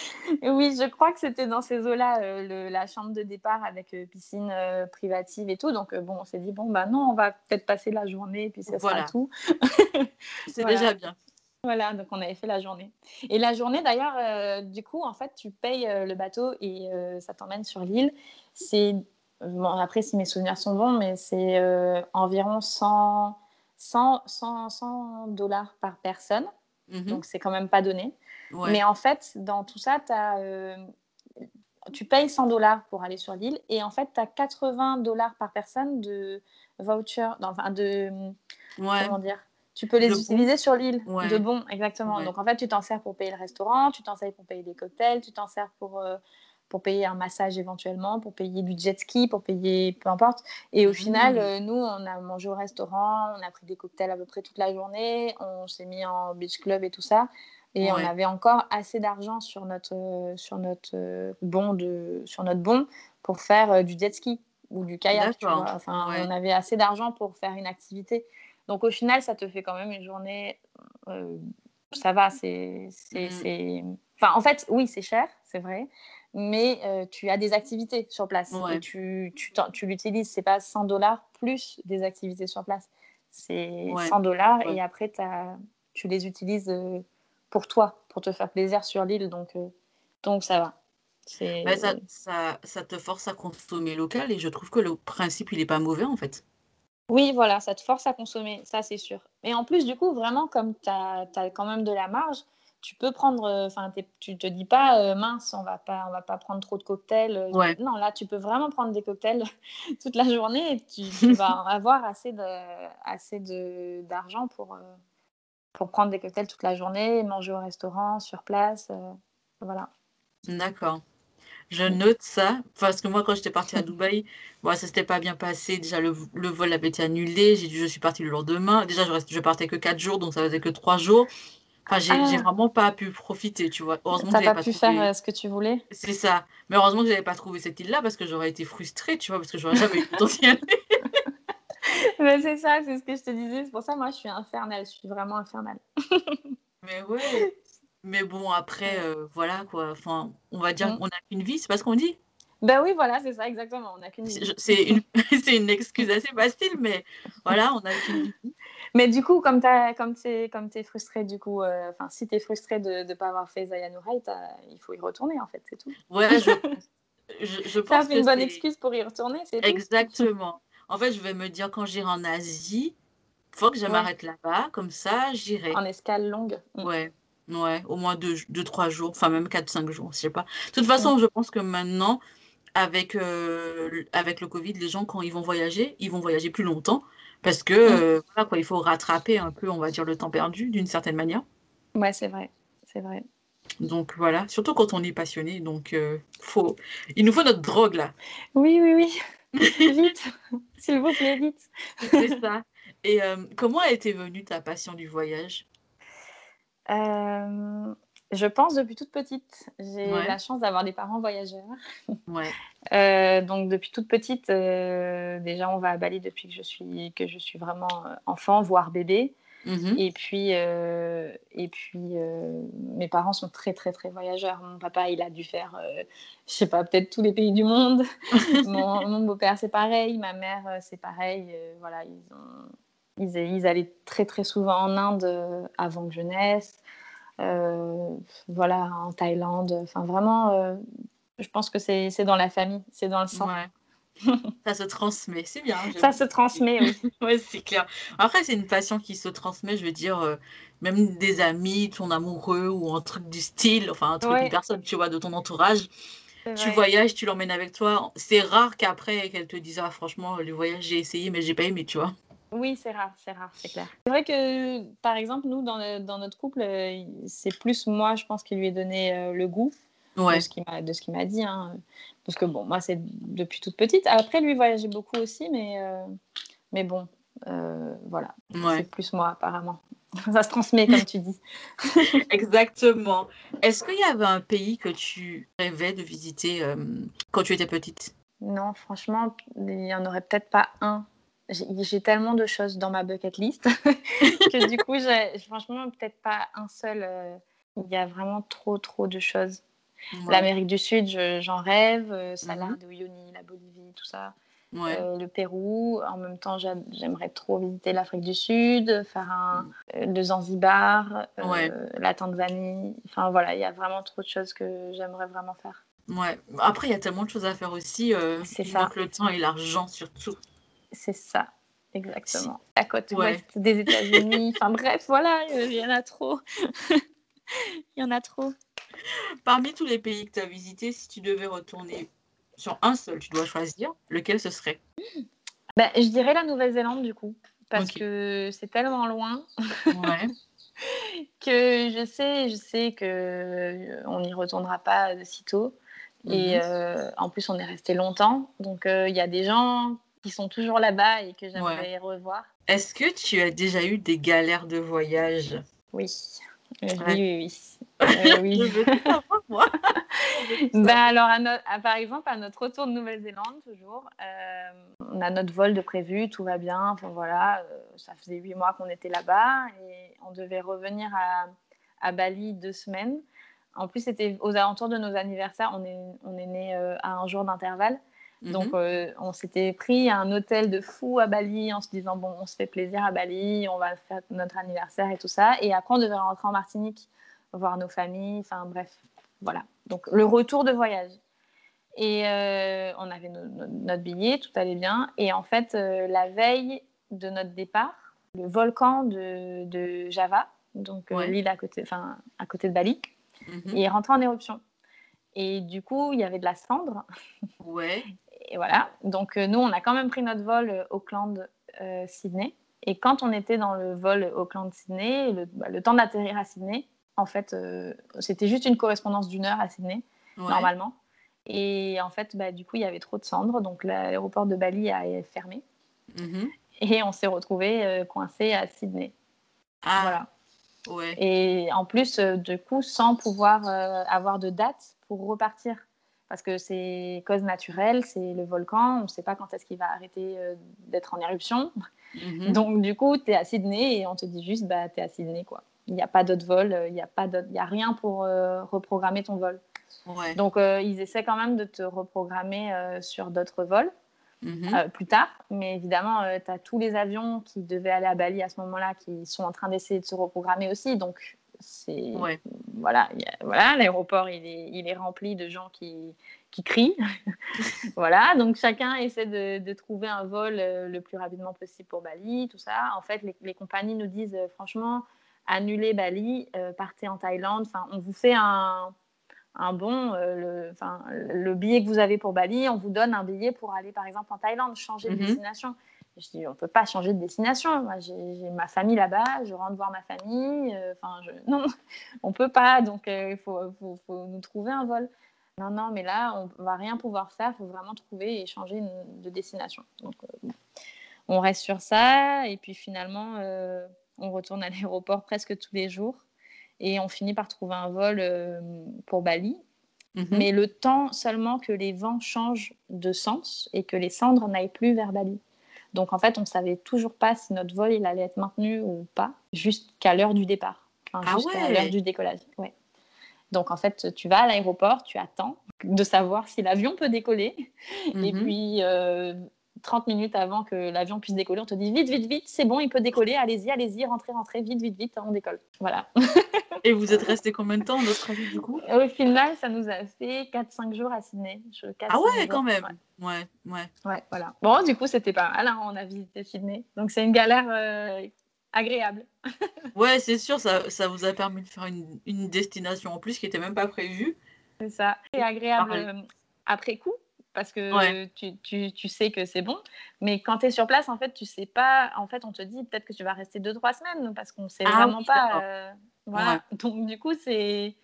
oui, je crois que c'était dans ces eaux-là, euh, la chambre de départ avec euh, piscine euh, privative et tout. Donc, bon, on s'est dit, bon, bah non, on va peut-être passer la journée et puis ça voilà. sera tout. C'est déjà bien. Voilà, donc on avait fait la journée. Et la journée, d'ailleurs, du coup, en fait, tu payes le bateau et ça t'emmène sur l'île. C'est, bon, après, si mes souvenirs sont bons, mais c'est environ 100, 100, 100, dollars par personne. Mhm. Donc, c'est quand même pas donné. Mais en fait, dans tout ça, tu as. Euh, tu payes 100 dollars pour aller sur l'île et en fait, tu as 80 dollars par personne de voucher, enfin de. Comment dire tu peux les utiliser sur l'île de bons, exactement. Donc en fait, tu t'en sers pour payer le restaurant, tu t'en sers pour payer des cocktails, tu t'en sers pour, euh, pour payer un massage éventuellement, pour payer du jet ski, pour payer peu importe. Et au final, mmh. euh, nous, on a mangé au restaurant, on a pris des cocktails à peu près toute la journée, on s'est mis en beach club et tout ça. Et on avait encore assez d'argent sur notre, sur, notre bon de, sur notre bon pour faire euh, du jet ski ou du kayak. Enfin, on avait assez d'argent pour faire une activité. Donc au final, ça te fait quand même une journée. Euh, ça va, c'est. Mmh. Enfin, en fait, oui, c'est cher, c'est vrai, mais euh, tu as des activités sur place. Et tu, tu, tu l'utilises, c'est pas 100 dollars plus des activités sur place. C'est 100 dollars et après, as, tu les utilises pour toi, pour te faire plaisir sur l'île. Donc, euh, donc ça va. Bah, ça, ça, ça, te force à consommer local et je trouve que le principe, il n'est pas mauvais en fait. Oui, voilà, ça te force à consommer, ça c'est sûr. Et en plus, du coup, vraiment, comme tu as, quand même de la marge, tu peux prendre, euh, enfin, tu te dis pas, euh, mince, on va pas, on va pas prendre trop de cocktails. Non, là, tu peux vraiment prendre des cocktails toute la journée et tu, vas avoir assez de, assez de d'argent pour, pour prendre des cocktails toute la journée, manger au restaurant, sur place. Euh, voilà. D'accord. Je note ça parce que moi, quand j'étais partie à Dubaï, bon, ça s'était pas bien passé. Déjà, le, vol avait été annulé. J'ai dit, je suis partie le lendemain. Déjà, je, reste, je partais que 4 jours, donc ça faisait que 3 jours. Enfin, j'ai ah. vraiment pas pu profiter, tu vois. Heureusement que pas, pas pu faire euh, ce que tu voulais. C'est ça. Mais heureusement que j'avais pas trouvé cette île-là parce que j'aurais été frustrée, tu vois, parce que j'aurais jamais eu le temps d'y aller. c'est ça, c'est ce que je te disais. C'est pour ça, moi, je suis infernale. Je suis vraiment infernale. mais ouais. Mais bon, après, euh, voilà quoi. Enfin, on va dire mm. qu'on n'a qu'une vie, c'est pas ce qu'on dit Ben oui, voilà, c'est ça, exactement. On n'a qu'une. C'est une... une, excuse assez facile, mais voilà, on a qu'une. Mais du coup, comme tu es, comme comme es frustré, du coup, euh, enfin, si tu es frustré de ne pas avoir fait Zayanourai, il faut y retourner, en fait, c'est tout. Ouais, je, je, je pense. Ça, une bonne excuse pour y retourner, c'est Exactement. En fait, je vais me dire quand j'irai en Asie, faut que je m'arrête là-bas, comme ça, j'irai. En escale longue. Mm. Ouais, ouais, au moins deux, deux, trois jours, enfin même quatre, cinq jours, je sais pas. De toute façon, je pense que maintenant, avec, euh, avec le Covid, les gens, quand ils vont voyager, ils vont voyager plus longtemps parce que mm. euh, voilà, quoi, il faut rattraper un peu, on va dire, le temps perdu d'une certaine manière. Ouais, c'est vrai, c'est vrai. Donc voilà, surtout quand on est passionné, donc euh, faut, il nous faut notre drogue là. Oui, oui, oui. vite, s'il vous plaît, vite. C'est ça. Et comment a été venue ta passion du voyage? Je pense depuis toute petite. J'ai la chance d'avoir des parents voyageurs. Ouais. Euh, donc depuis toute petite, déjà on va à Bali depuis que je suis, que je suis vraiment enfant, voire bébé. Mmh et puis, euh, et puis euh, mes parents sont très, très, très voyageurs. Mon papa, il a dû faire, euh, je sais pas, peut-être tous les pays du monde. mon, beau-père, c'est pareil. Ma mère, c'est pareil. voilà, ils, ont, ils, ils, allaient très, très souvent en Inde avant que je naisse. Voilà, en Thaïlande. Enfin, vraiment, je pense que c'est dans la famille, c'est dans le sang. ça se transmet, c'est bien. Ça se transmet, oui. oui, c'est clair. Après, c'est une passion qui se transmet, je veux dire, euh, même des amis, ton amoureux ou un truc du style, enfin un truc, une personne, tu vois, de ton entourage. Tu voyages, tu l'emmènes avec toi. C'est rare qu'après, qu'elle te dise, ah, franchement, le voyage, j'ai essayé, mais j'ai pas aimé, tu vois. Oui, c'est rare, c'est rare, c'est clair. C'est vrai que, par exemple, nous, dans, dans notre couple, euh, c'est plus moi, je pense, qui lui ai donné euh, le goût de ce qu'il m'a dit. Hein. Parce que bon, moi, c'est depuis toute petite. Après, lui voyageait beaucoup aussi, mais, euh, mais bon, euh, voilà. C'est plus moi, apparemment. Ça se transmet, comme tu dis. Exactement. Est-ce qu'il y avait un pays que tu rêvais de visiter euh, quand tu étais petite? Non, franchement, il n'y en aurait peut-être pas un. J'ai tellement de choses dans ma bucket list que du coup, franchement, peut-être pas un seul. Il y a vraiment trop, trop de choses. L'Amérique du Sud, j'en rêve. Euh, Salar de Uyuni, la Bolivie, tout ça. Euh, le Pérou. En même temps, j'aimerais trop visiter l'Afrique du Sud, faire un, euh, le Zanzibar, la Tanzanie. Enfin voilà, il y a vraiment trop de choses que j'aimerais vraiment faire. Ouais. Après, il y a tellement de choses à faire aussi. C'est ça. le temps et l'argent surtout. C'est ça. Exactement. À côté des États-Unis. enfin bref, voilà, il y en a trop. il y en a trop. Parmi tous les pays que tu as visités, si tu devais retourner sur un seul, tu dois choisir, lequel ce serait? Bah, Je dirais la Nouvelle-Zélande du coup, parce que c'est tellement loin. Ouais. que je sais, je sais que euh, on n'y retournera pas de sitôt. Et mhm. euh, en plus, on est resté longtemps. Donc, euh, il y a des gens qui sont toujours là-bas et que j'aimerais revoir. Est-ce que tu as déjà eu des galères de voyage? Oui. Oui, oui, oui. Euh, oui. ben alors, à par exemple, à notre retour de Nouvelle-Zélande, toujours, euh, on a notre vol de prévu, tout va bien. Enfin, voilà, euh, ça faisait huit mois qu'on était là-bas et on devait revenir à, à, Bali deux semaines. En plus, c'était aux alentours de nos anniversaires. On est, on est né à un jour d'intervalle. Donc, mhm. on s'était pris un hôtel de fou à Bali en se disant bon, on se fait plaisir à Bali, on va faire notre anniversaire et tout ça. Et après, on devait rentrer en Martinique voir nos familles, enfin bref, voilà. Donc le retour de voyage. Et euh, on avait notre billet, tout allait bien. Et en fait, euh, la veille de notre départ, le volcan de, Java, donc euh, l'île à côté, à côté de Bali, mhm. est rentré en éruption. Et du coup, il y avait de la cendre. Ouais. Et voilà. Donc nous, on a quand même pris notre vol Auckland-Sydney. Et quand on était dans le vol Auckland-Sydney, le, bah, le temps d'atterrir à Sydney, en fait, euh, c'était juste une correspondance d'une heure à Sydney, normalement. Et en fait, bah, du coup, il y avait trop de cendres, donc l'aéroport de Bali a fermé. Mhm. Et on s'est retrouvé euh, coincé à Sydney. Ah. Voilà. Ouais. Et en plus, euh, du coup, sans pouvoir avoir de date pour repartir. Parce que c'est cause naturelle, c'est le volcan, on ne sait pas quand est-ce qu'il va arrêter d'être en éruption. Mhm. Donc, du coup, tu es à Sydney et on te dit juste, bah, tu es à Sydney, quoi il n'y a pas d'autre vol, il n'y a, pas a rien pour euh, reprogrammer ton vol. Donc, euh, ils essaient quand même de te reprogrammer euh, sur d'autres vols mhm. plus tard. Mais évidemment, tu as tous les avions qui devaient aller à Bali à ce moment-là qui sont en train d'essayer de se reprogrammer aussi. Donc, c'est voilà, voilà l'aéroport il est, il est rempli de gens qui, qui crient. voilà, donc chacun essaie de, de, trouver un vol le plus rapidement possible pour Bali, tout ça. En fait, les, les compagnies nous disent franchement, annulez Bali, euh, partez en Thaïlande. Enfin, on vous fait un, un bon, euh, le, le, billet que vous avez pour Bali, on vous donne un billet pour aller par exemple en Thaïlande, changer de mhm. destination. Je dis, on ne peut pas changer de destination. Moi, j'ai ma famille là-bas, je rentre voir ma famille. Euh, enfin, je... non, on ne peut pas. Donc, il faut, faut, faut, nous trouver un vol. Non, non, mais là, on ne va rien pouvoir faire. Il faut vraiment trouver et changer de destination. Donc, on reste sur ça. Et puis, finalement, on retourne à l'aéroport presque tous les jours et on finit par trouver un vol euh, pour Bali. Mhm. Mais le temps seulement que les vents changent de sens et que les cendres n'aillent plus vers Bali. Donc en fait, on ne savait toujours pas si notre vol il allait être maintenu ou pas, jusqu'à l'heure du départ, enfin, ah jusqu'à l'heure du décollage. Ouais. Donc en fait, tu vas à l'aéroport, tu attends de savoir si l'avion peut décoller. Et mhm. puis, euh, 30 minutes avant que l'avion puisse décoller, on te dit vite, vite, vite, c'est bon, il peut décoller, allez-y, allez-y, rentrez, rentrez, vite, vite, vite, on décolle. Voilà. Et vous êtes resté combien de temps en Australie du coup? Au final, ça nous a fait 4-5 jours à Sydney. ah ouais, quand même ouais. ouais. ouais. voilà. Bon, du coup, c'était pas mal, hein, on a visité Sydney. Donc c'est une galère euh, agréable. ouais, c'est sûr, ça, ça, vous a permis de faire une, une destination en plus qui n'était même pas prévue. C'est ça. C'est agréable euh, après coup parce que tu, tu, tu, sais que c'est bon. Mais quand tu es sur place, en fait, tu sais pas. En fait, on te dit peut-être que tu vas rester deux, trois semaines parce qu'on sait ah vraiment pas. Euh, voilà. Donc, du coup, c'est.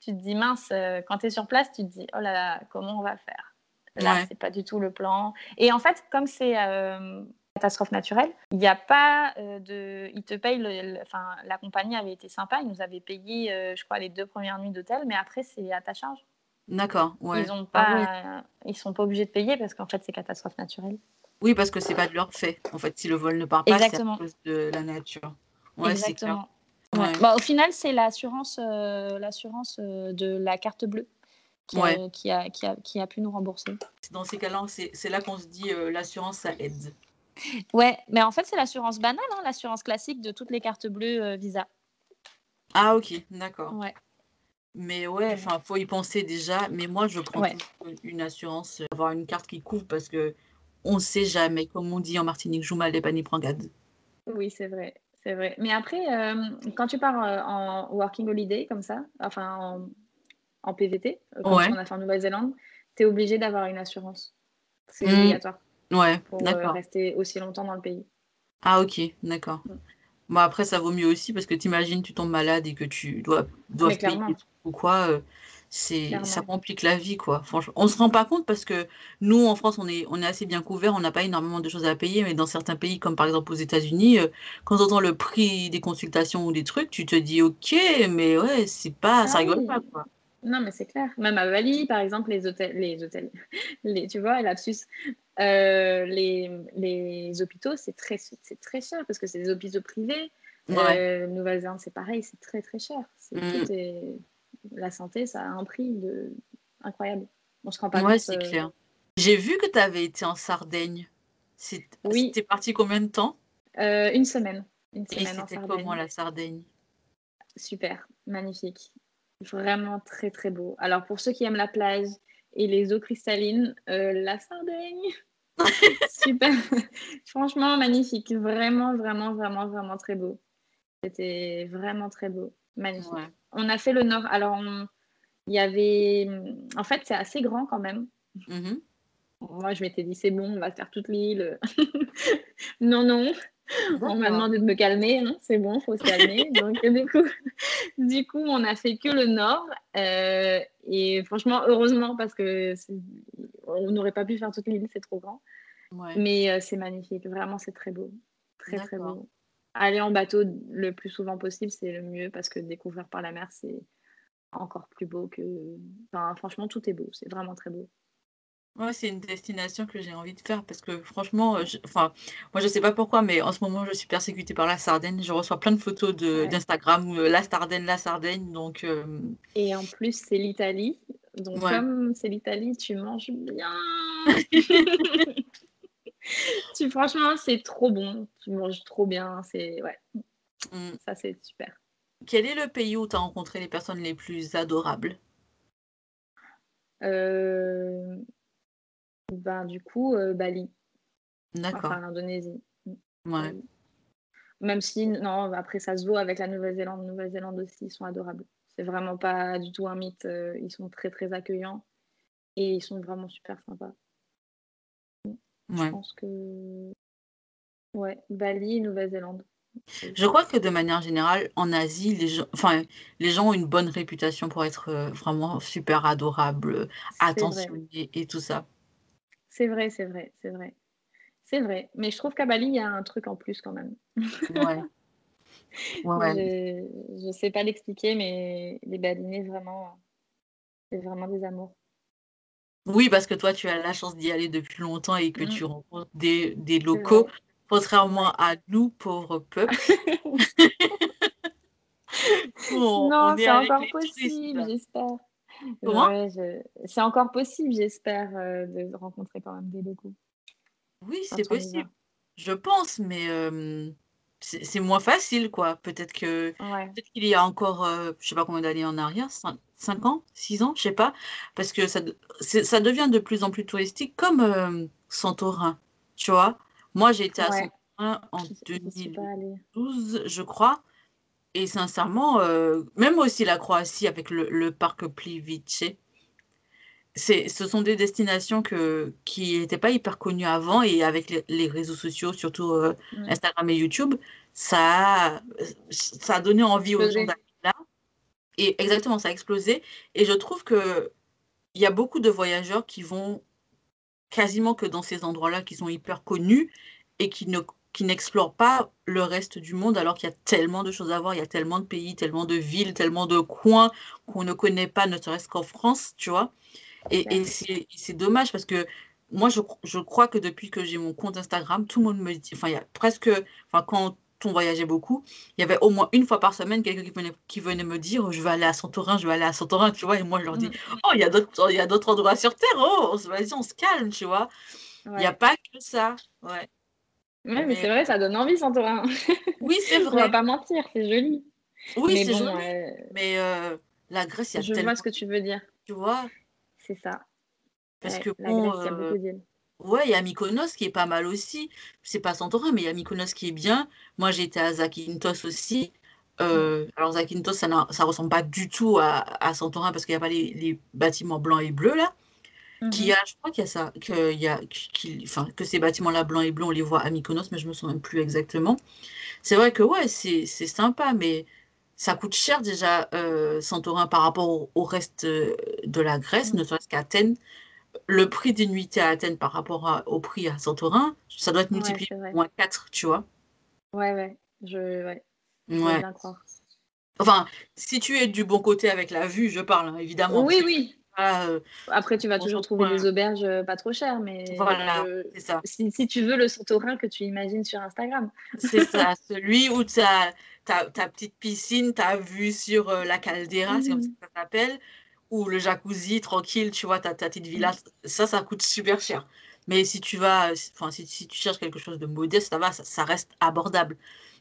Tu te dis, mince, euh, quand tu es sur place, tu te dis, oh là là, comment on va faire? Là, c'est pas du tout le plan. Et en fait, comme c'est euh, catastrophe naturelle, il n'y a pas de. Ils te payent. Le... Enfin, la compagnie avait été sympa, ils nous avaient payé, je crois, les deux premières nuits d'hôtel, mais après, c'est à ta charge. D'accord, ouais. Ils ont pas, ils sont pas obligés de payer parce qu'en fait c'est catastrophe naturelle. Oui, parce que c'est pas de leur fait. En fait, si le vol ne part pas, c'est à cause de la nature. Ouais, Exactement. Ouais. Bah, au final, c'est l'assurance, euh, l'assurance euh, de la carte bleue qui a, qui, a, qui, a, qui, a, pu nous rembourser. Dans ces cas-là, c'est là qu'on se dit euh, l'assurance, ça aide. Ouais, mais en fait, c'est l'assurance banale, hein, l'assurance classique de toutes les cartes bleues Visa. Ah, ok, d'accord. Ouais. Mais ouais, enfin, faut y penser déjà. Mais moi, je prends une assurance, euh, avoir une carte qui couvre parce que on sait jamais. Comme on dit en Martinique, joue mal, pas ni prend Oui, c'est vrai. C'est vrai. Mais après, euh, quand tu pars euh, en working holiday comme ça, enfin en PVT, euh, quand Ouais. on a fait en Nouvelle-Zélande, tu es obligé d'avoir une assurance. C'est Mm. obligatoire Ouais, pour euh, rester aussi longtemps dans le pays. Ah, ok, d'accord. Mm. Bon, après, ça vaut mieux aussi parce que t'imagines, tu tombes malade et que tu dois, dois payer ou quoi, c'est, ça complique la vie, quoi. Franchement, on se rend pas compte parce que nous, en France, on est, on est assez bien couverts, on n'a pas énormément de choses à payer, mais dans certains pays, comme par exemple aux États-Unis, euh, quand tu entends le prix des consultations ou des trucs, tu te dis, ok, mais ouais, c'est pas, ça Ah rigole oui. pas, quoi. Non, mais c'est clair. Même à Bali, par exemple, les hôtels, les hôtels, les, tu vois, lapsus, euh, les, les hôpitaux, c'est très, c'est très cher parce que c'est des hôpitaux privés. Ouais. Euh, Nouvelle-Zélande, c'est pareil, c'est très très cher. C'est, Mm. tout est... La santé, ça a un prix de... incroyable. On se rend pas Ouais, compte. c'est euh, clair. J'ai vu que tu avais été en Sardaigne. Oui. T'es parti combien de temps? euh, une semaine. Une Et semaine en c'était comment la Sardaigne? Super, magnifique. Vraiment très très beau. Alors pour ceux qui aiment la plage et les eaux cristallines, euh, la Sardaigne, super. Franchement magnifique. Vraiment, vraiment, vraiment, vraiment très beau. C'était vraiment très beau. Magnifique. Ouais. On a fait le nord. Alors il y avait... En fait c'est assez grand quand même. Mhm. Moi je m'étais dit c'est bon, on va faire toute l'île. non, non. On m'a demandé de me calmer, hein, c'est bon, faut se calmer. Donc du coup, du coup, on a fait que le nord. euh, et franchement, heureusement, parce que on n'aurait pas pu faire toute l'île, c'est trop grand. Ouais. Mais euh, c'est magnifique, vraiment, c'est très beau. Très très beau. Aller en bateau le plus souvent possible, c'est le mieux parce que découvrir par la mer, c'est encore plus beau que. Enfin, franchement, tout est beau, c'est vraiment très beau. Ouais, c'est une destination que j'ai envie de faire parce que franchement, je- enfin, moi je sais pas pourquoi, mais en ce moment je suis persécutée par la Sardaigne. Je reçois plein de photos de Ouais. d'Instagram, euh, la Sardaigne, la Sardaigne. Donc, euh, Et en plus, c'est l'Italie. Donc, Ouais. comme c'est l'Italie, tu manges bien. tu, franchement, c'est trop bon. Tu manges trop bien. C'est ouais, mm. ça c'est super. quel est le pays où tu as rencontré les personnes les plus adorables? Euh, ben, du coup, euh, Bali, D'accord. enfin l'Indonésie. Ouais. Bali. Même si, non, après ça se vaut avec la Nouvelle-Zélande. Nouvelle-Zélande aussi, ils sont adorables. C'est vraiment pas du tout un mythe. euh, Ils sont très, très accueillants et ils sont vraiment super sympas. Je pense que. Ouais, Bali Nouvelle-Zélande. Je crois que de manière générale, en Asie, les gens, enfin, les gens ont une bonne réputation pour être euh, vraiment super adorables, attentionnés et tout ça. C'est vrai, c'est vrai, c'est vrai. C'est vrai. Mais je trouve qu'à Bali, il y a un truc en plus quand même. Ouais. Ouais, ouais. Je ne sais pas l'expliquer, mais les Balinais, vraiment, c'est vraiment des amours. Oui, parce que toi, tu as la chance d'y aller depuis longtemps et que Mm. tu rencontres des, locaux, contrairement à nous, pauvres peuples. On, Non, on est c'est encore possible, j'espère. Comment? C'est encore possible, j'espère, de rencontrer quand même des locaux Oui, c'est possible, je pense, mais euh, c'est moins facile, quoi. Peut-être que Ouais, peut-être qu'il y a encore, euh, je sais pas combien d'années en arrière, 5, ans, 6 ans, je sais pas, parce que ça, ça devient de plus en plus touristique, comme euh, Santorin, tu vois. Moi, j'ai été à ouais, Santorin en je ne suis pas allée. 2012, je crois, et sincèrement, euh, même aussi la Croatie avec le, le parc Plivice, ce sont des destinations que, qui n'étaient pas hyper connues avant, et avec les, les réseaux sociaux, surtout euh. Instagram et YouTube, ça, a- ça a donné envie aux gens d'aller là. Et exactement, ça a explosé. Et je trouve que il y a beaucoup de voyageurs qui vont quasiment que dans ces endroits-là qui sont hyper connus et qui ne qui n'explorent pas le reste du monde alors qu'il y a tellement de choses à voir, il y a tellement de pays, tellement de villes, tellement de coins qu'on ne connaît pas, ne serait-ce qu'en France, tu vois. Et, c'est dommage parce que moi, je, je crois que depuis que j'ai mon compte Instagram, tout le monde me dit, enfin, il y a presque, enfin, quand on voyageait beaucoup, il y avait au moins une fois par semaine quelqu'un qui venait, qui venait me dire, je vais aller à Santorin, je vais aller à Santorin, tu vois, et moi, je leur dis, Mm. oh, il y a d'autres, il y a d'autres endroits sur Terre, oh, vas-y, on se calme, tu vois. Il n'y a pas que ça, ouais. Ouais, mais Mais c'est vrai, ça donne envie, Santorin. oui, c'est On va vrai. pas mentir, c'est joli. Oui, c'est bon, joli, euh, mais euh, la Grèce, il y a je tellement, vois ce que tu veux dire. tu vois, C'est ça. parce Ouais, que la bon, Grèce, il y a euh, beaucoup d'îles. Ouais, il y a Mykonos qui est pas mal aussi. C'est pas Santorin, mais il y a Mykonos qui est bien. Moi, été à Zakynthos aussi. Euh, alors Zakynthos, ça ne ressemble pas du tout à, à Santorin parce qu'il n'y a pas les, les, bâtiments blancs et bleus là. Qui mhm. a, je crois qu'il y a ça, que, y a, enfin, que ces bâtiments-là blancs et bleus, on les voit à Mykonos, mais je me souviens plus exactement. C'est vrai que ouais, c'est sympa, mais ça coûte cher déjà euh, Santorin par rapport au, reste euh, de la Grèce, mhm. ne serait-ce qu'Athènes. Le prix d'une nuitée à Athènes par rapport au prix à Santorin, ça doit être multiplié par moins 4, tu vois. Ouais, ouais. Je, ouais. ouais. Bien croire. Enfin, si tu es du bon côté avec la vue, je parle, hein, évidemment. Oui, oui. Euh, Après, tu vas toujours trouver des auberges euh, pas trop chères, mais voilà, c'est ça. Si, si, tu veux le Santorin que tu imagines sur Instagram. C'est ça, celui où tu as ta, ta, petite piscine, ta vue sur euh, la caldeira, c'est comme ça que ça s'appelle, ou le jacuzzi tranquille, tu vois, ta, ta petite villa, ça, ça coûte super cher. Mais si tu vas, enfin, si, si, tu cherches quelque chose de modeste, ça va, ça, ça reste abordable.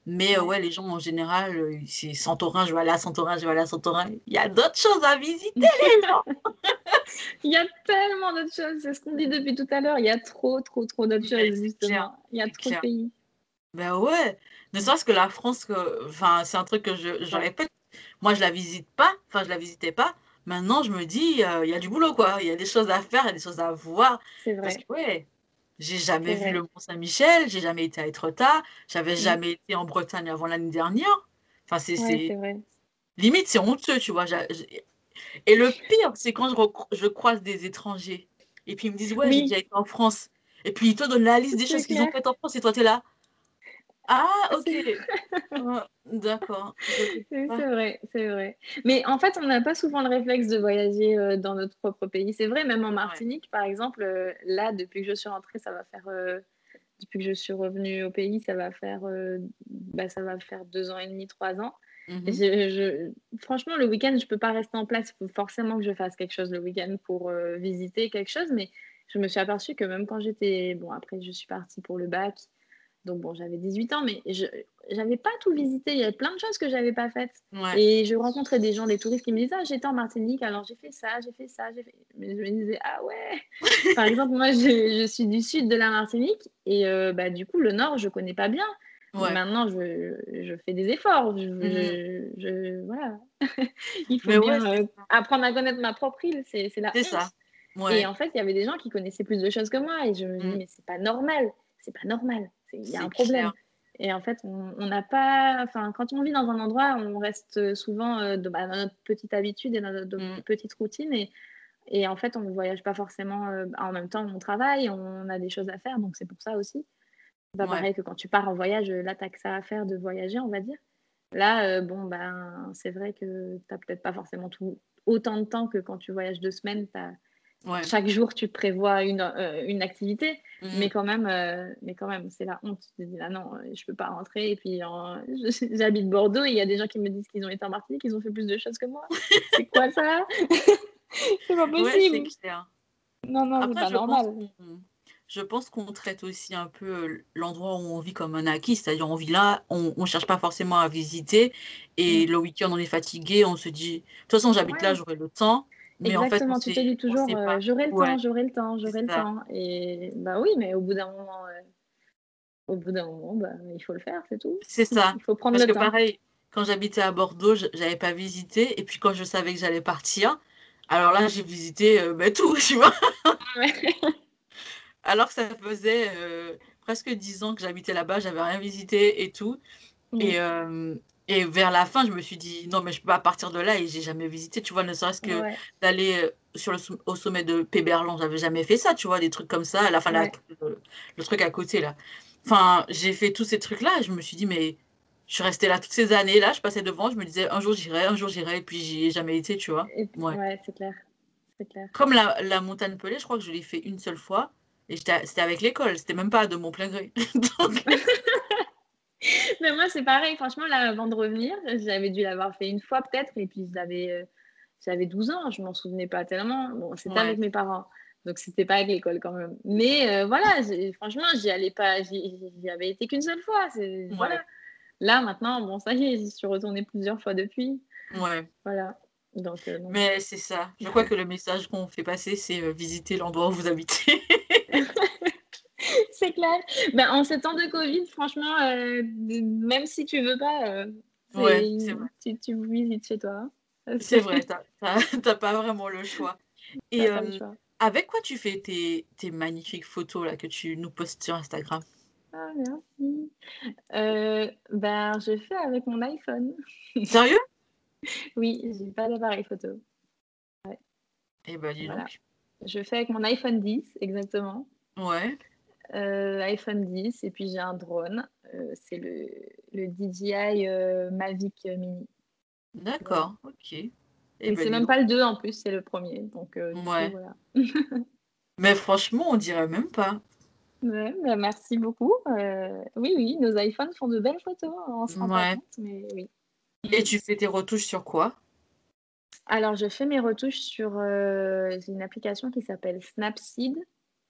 Mais ouais, les gens en général, c'est Santorin, je vais aller à Santorin, je vais aller à Santorin. Il y a d'autres choses à visiter, les gens. Il y a tellement d'autres choses, c'est ce qu'on dit depuis tout à l'heure. Il y a trop, trop, trop d'autres choses, justement. Il y a trop de pays. Ben ouais. Ne serait-ce que la France, enfin, c'est un truc que je, je répète. Moi, je la visite pas, enfin, je la visitais pas. Maintenant, je me dis, il y a du boulot, quoi. Il y a des choses à faire, il y a des choses à voir. C'est vrai. Parce que, ouais, j'ai jamais vu le Mont Saint-Michel, j'ai jamais été à Etretat, j'avais mmh. jamais été en Bretagne avant l'année dernière. Enfin, c'est limite, c'est honteux, tu vois. Et le pire, c'est quand je, je, croise des étrangers et puis ils me disent ouais, j'ai déjà été en France. Et puis ils te donnent la liste des choses qu'ils ont faites en France et toi tu es là. Ah, ok. D'accord. C'est vrai, c'est vrai. Mais en fait, on n'a pas souvent le réflexe de voyager euh, dans notre propre pays. C'est vrai, même en Martinique, par exemple, euh, là, depuis que je suis rentrée, ça va faire. Euh, depuis que je suis revenue au pays, ça va faire, bah, ça va faire deux ans et demi, trois ans. Mmh je, franchement, le week-end, je ne peux pas rester en place. Il faut forcément que je fasse quelque chose le week-end pour visiter quelque chose. Mais je me suis aperçue que même quand j'étais. Bon, après, je suis partie pour le bac. Donc bon, j'avais 18 ans, mais je n'avais pas tout visité. Il y avait plein de choses que je n'avais pas faites. Et je rencontrais des gens, des touristes qui me disaient, ah, j'étais en Martinique, alors j'ai fait ça, j'ai fait ça, j'ai fait... Mais je me disais, ah ouais Par exemple, moi, je, je, suis du sud de la Martinique, et euh, bah, du coup, le nord, je ne connais pas bien. Maintenant, je, je, fais des efforts. Je, mhm. voilà. Il faut bien euh, apprendre à connaître ma propre île. C'est la C'est ça. Et en fait, il y avait des gens qui connaissaient plus de choses que moi. Et je me dis, mhm. mais c'est pas normal. C'est pas normal. Il y a un problème. Et en fait, on n'a pas. Enfin, quand on vit dans un endroit, on reste souvent euh, bah, dans notre petite habitude et dans notre mm. petite routine. Et, et, en fait, on ne voyage pas forcément. Euh, en même temps, on travaille, on a des choses à faire. Donc, c'est pour ça aussi. C'est pas pareil que quand tu pars en voyage, là, tu que ça à faire de voyager, on va dire. Là, euh, bon, ben, c'est vrai que tu n'as peut-être pas forcément tout, autant de temps que quand tu voyages deux semaines. As, chaque jour, tu prévois une, euh, une activité, mhm. mais quand même, euh, mais quand même, c'est la honte. Tu te dis, là, non, euh, je peux pas rentrer. Et puis, j'habite Bordeaux et il y a des gens qui me disent qu'ils ont été en Martinique, qu'ils ont fait plus de choses que moi. c'est quoi ça? C'est pas possible. non, non, c'est pas normal. je pense qu'on traite aussi un peu l'endroit où on vit comme un acquis, c'est-à-dire on vit là, on ne cherche pas forcément à visiter, et mm. le week-end on est fatigué, on se dit, de toute façon j'habite là, j'aurai le temps, Exactement, tu te dis toujours euh, j'aurai le temps, j'aurai le temps, j'aurai le temps. Et bah oui, mais au bout d'un moment, euh, au bout d'un moment, bah, il faut le faire, c'est tout. C'est ça. Il faut prendre Parce le que pareil, quand j'habitais à Bordeaux, j'avais pas visité. Et puis quand je savais que j'allais partir, alors là, j'ai visité euh, bah, tout, tu vois. alors que ça faisait presque dix ans que j'habitais là-bas, j'avais rien visité et tout. Et, et vers la fin, je me suis dit, non, mais je peux pas partir de là et j'ai jamais visité, tu vois, ne serait-ce que d'aller euh, sur le, au sommet de Péberlan, j'avais jamais fait ça, tu vois, des trucs comme ça, à la fin, le, truc à côté, là. Enfin, j'ai fait tous ces trucs-là et je me suis dit, mais je suis restée là toutes ces années, là, je passais devant, je me disais, un jour j'irai, un jour j'irai, et puis j'y ai jamais été, tu vois. ouais, c'est clair. clair. Comme la, la montagne Pelée, je crois que je l'ai fait une seule fois et c'était avec l'école, c'était même pas de mon plein gré. Donc... Mais moi, c'est pareil. Franchement, là, avant de revenir, j'avais dû l'avoir fait une fois peut-être. Et puis, j'avais, euh, j'avais 12 ans. Je m'en souvenais pas tellement. Bon, c'était avec mes parents. Donc, c'était pas avec l'école quand même. Mais euh, voilà, franchement, j'y allais pas. J'y avais été qu'une seule fois. Voilà. Là, maintenant, bon, ça y est, j'y suis retournée plusieurs fois depuis. Ouais. Voilà. Donc, euh, Mais c'est ça. Je crois que le message qu'on fait passer, c'est visiter l'endroit où vous habitez. c'est clair. Ben, en ces temps de Covid, franchement, euh, même si tu veux pas, euh, Ouais, Tu, tu visites chez toi. C'est vrai, t'as pas vraiment le choix. Et euh, avec quoi tu fais tes, tes, magnifiques photos là que tu nous postes sur Instagram? Ah, merci. Ben, je fais avec mon iPhone. Sérieux? Oui, j'ai pas d'appareil photo. Ouais. Eh ben, dis donc. Je fais avec mon iPhone 10, exactement. Ouais. Euh, iPhone 10, et puis j'ai un drone. Euh, c'est le, le DJI euh, Mavic Mini. D'accord, ok. Et, ben, c'est même pas le 2 en plus, c'est le premier. Donc, ouais. voilà. Mais franchement, on dirait même pas. Ouais, bah, merci beaucoup. oui, oui, nos iPhones font de belles photos. Hein, on se rend pas compte, mais oui. Et tu fais tes retouches sur quoi? Alors, je fais mes retouches sur une application qui s'appelle Snapseed.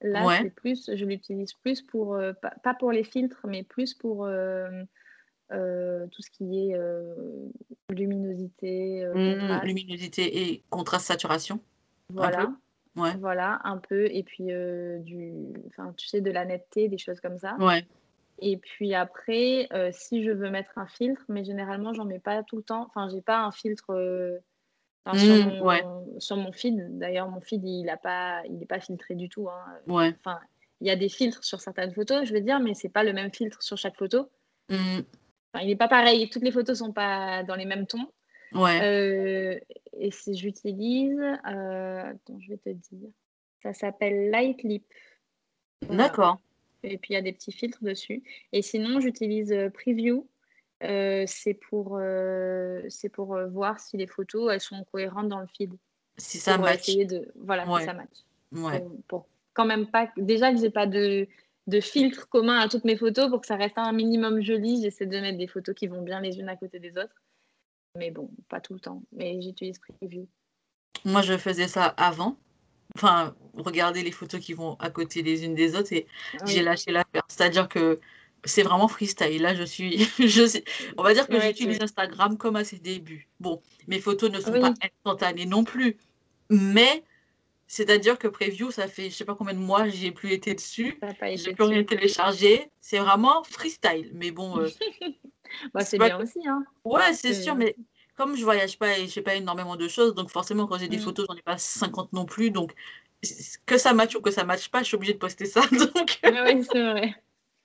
Là, c'est plus, je l'utilise plus pour, euh, pas, pour les filtres, mais plus pour euh, euh, tout ce qui est luminosité. Mmh, luminosité et contraste saturation. Voilà. Ouais. Voilà, un peu. Et puis, du, tu sais, de la netteté, des choses comme ça. Ouais. Et puis après, si je veux mettre un filtre, mais généralement, j'en mets pas tout le temps. Enfin, j'ai pas un filtre Mmh, sur, mon, feed, d'ailleurs, mon feed, il n'est pas, il pas filtré du tout. Hein. Enfin, il y a des filtres sur certaines photos, je veux dire, mais c'est pas le même filtre sur chaque photo. Mmh. Enfin, il n'est pas pareil. Toutes les photos sont pas dans les mêmes tons. Ouais. Euh, et si j'utilise, euh, attends, je vais te dire, ça s'appelle Light Lip. D'accord. Et puis il y a des petits filtres dessus. Et sinon, j'utilise euh, Preview. Euh, c'est pour, euh, pour euh, voir si les photos elles sont cohérentes dans le feed. Si ça match. De... Voilà, si ça match. Ouais. Pour, quand même pas. Déjà que j'ai pas de, de filtre commun à toutes mes photos pour que ça reste un minimum joli, j'essaie de mettre des photos qui vont bien les unes à côté des autres. Mais bon, pas tout le temps. Mais j'utilise Preview. Moi, je faisais ça avant. Enfin, regarder les photos qui vont à côté les unes des autres et j'ai lâché l'affaire. C'est-à-dire que c'est vraiment freestyle. Là, je suis, je on va dire que j'utilise Instagram comme à ses débuts. Bon, mes photos ne sont pas instantanées non plus, mais c'est-à-dire que Preview, ça fait je sais pas combien de mois j'ai plus été dessus, j'ai plus rien téléchargé. C'est vraiment freestyle, mais bon. Euh, bah, c'est bien aussi, hein. Ouais, c'est sûr, mais comme je voyage pas et je sais pas énormément de choses, donc forcément quand j'ai des mmh. photos, j'en ai pas 50 non plus, donc que ça matche ou que ça matche pas, je suis obligée de poster ça. Donc... oui, c'est vrai.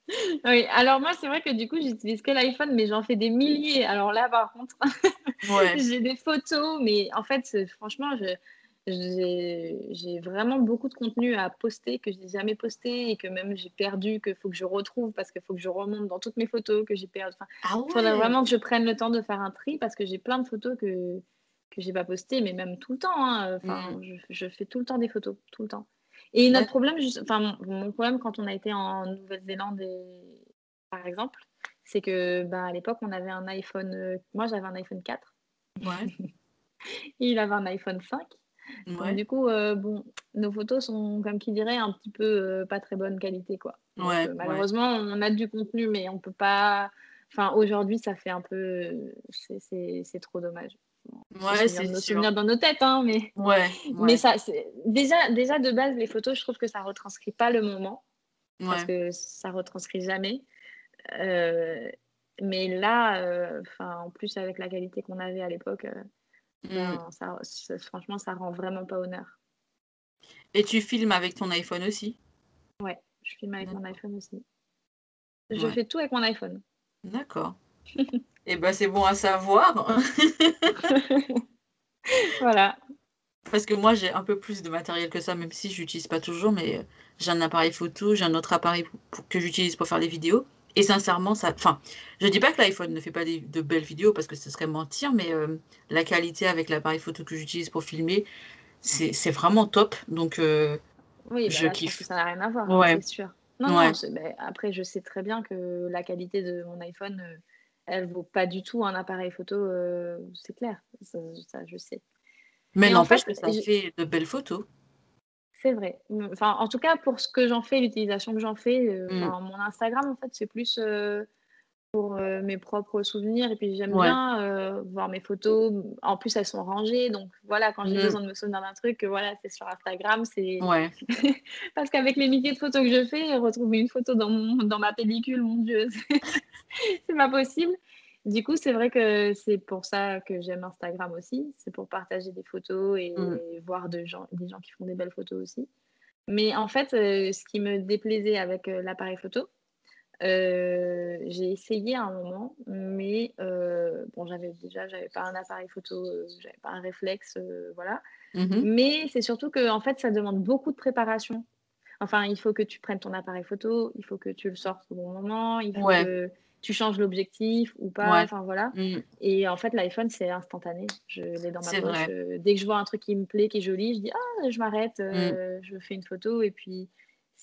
Oui, alors moi, c'est vrai que du coup, j'utilise que l'iPhone, mais j'en fais des milliers. Alors là, par contre, j'ai des photos, mais en fait, franchement, j'ai vraiment beaucoup de contenu à poster que je n'ai jamais posté et que même j'ai perdu, qu'il faut que je retrouve parce qu'il faut que je remonte dans toutes mes photos que j'ai perdu. Enfin, ah il faudrait vraiment que je prenne le temps de faire un tri parce que j'ai plein de photos que que j'ai pas postées, mais même tout le temps. Hein. Enfin, mm. je, je, fais tout le temps des photos, tout le temps. Et notre problème, enfin, mon, problème quand on a été en Nouvelle-Zélande, par exemple, c'est que bah, à l'époque, on avait un iPhone. Euh, moi, j'avais un iPhone 4. Ouais. Il avait un iPhone 5. Donc, du coup, euh, bon, nos photos sont, comme qui dirait, un petit peu euh, pas très bonne qualité, quoi. ouais, malheureusement, on a du contenu, mais on peut pas. Enfin, aujourd'hui, ça fait un peu. C'est trop dommage. Ouais, c'est nos souvenirs dans nos têtes, hein, mais, ouais, mais ça, déjà, déjà de base, les photos, je trouve que ça retranscrit pas le moment, parce que ça retranscrit jamais. Euh, mais là, euh, en plus avec la qualité qu'on avait à l'époque, euh, ben, mm. ça, franchement, ça rend vraiment pas honneur. Et tu filmes avec ton iPhone aussi? Ouais, je filme avec mon iPhone aussi. Je fais tout avec mon iPhone. D'accord. Eh ben, c'est bon à savoir. voilà. Parce que moi, j'ai un peu plus de matériel que ça, même si je n'utilise pas toujours, mais euh, j'ai un appareil photo, j'ai un autre appareil que j'utilise pour faire des vidéos. Et sincèrement, ça. Enfin, je dis pas que l'iPhone ne fait pas de belles vidéos parce que ce serait mentir, mais euh, la qualité avec l'appareil photo que j'utilise pour filmer, c'est vraiment top. Donc, euh, oui, bah je kiffe. ça n'a rien à voir, hein, c'est sûr. Non, non, après, je sais très bien que la qualité de mon iPhone elle vaut pas du tout un appareil photo, euh, c'est clair, ça, je sais. Mais n'empêche que ça fait de belles photos. C'est vrai. Enfin, en tout cas, pour ce que j'en fais, l'utilisation que j'en fais, euh, mm. mon Instagram, en fait, c'est plus euh, pour mes propres souvenirs. Et puis, j'aime bien voir mes photos. En plus, elles sont rangées. Donc, voilà, quand j'ai mm. besoin de me souvenir d'un truc, voilà, c'est sur Instagram. C'est... Ouais. Parce qu'avec les milliers de photos que je fais, retrouver une photo dans, dans ma pellicule, mon Dieu, c'est pas possible. Du coup, c'est vrai que c'est pour ça que j'aime Instagram aussi. C'est pour partager des photos et Mm. voir de gens, des gens qui font des belles photos aussi. Mais en fait, euh, ce qui me déplaisait avec euh, l'appareil photo, euh, j'ai essayé à un moment, mais euh, bon, j'avais déjà, j'avais pas un appareil photo, euh, j'avais pas un réflexe, voilà. Mhm. Mais c'est surtout que en fait, ça demande beaucoup de préparation. Enfin, il faut que tu prennes ton appareil photo, il faut que tu le sortes au bon moment, il faut Ouais. que tu changes l'objectif ou pas. Ouais. Enfin voilà. Mm. Et en fait, l'iPhone, c'est instantané. Je l'ai dans ma poche. dès que je vois un truc qui me plaît, qui est joli, je dis ah, je m'arrête, Mm. euh, je fais une photo et puis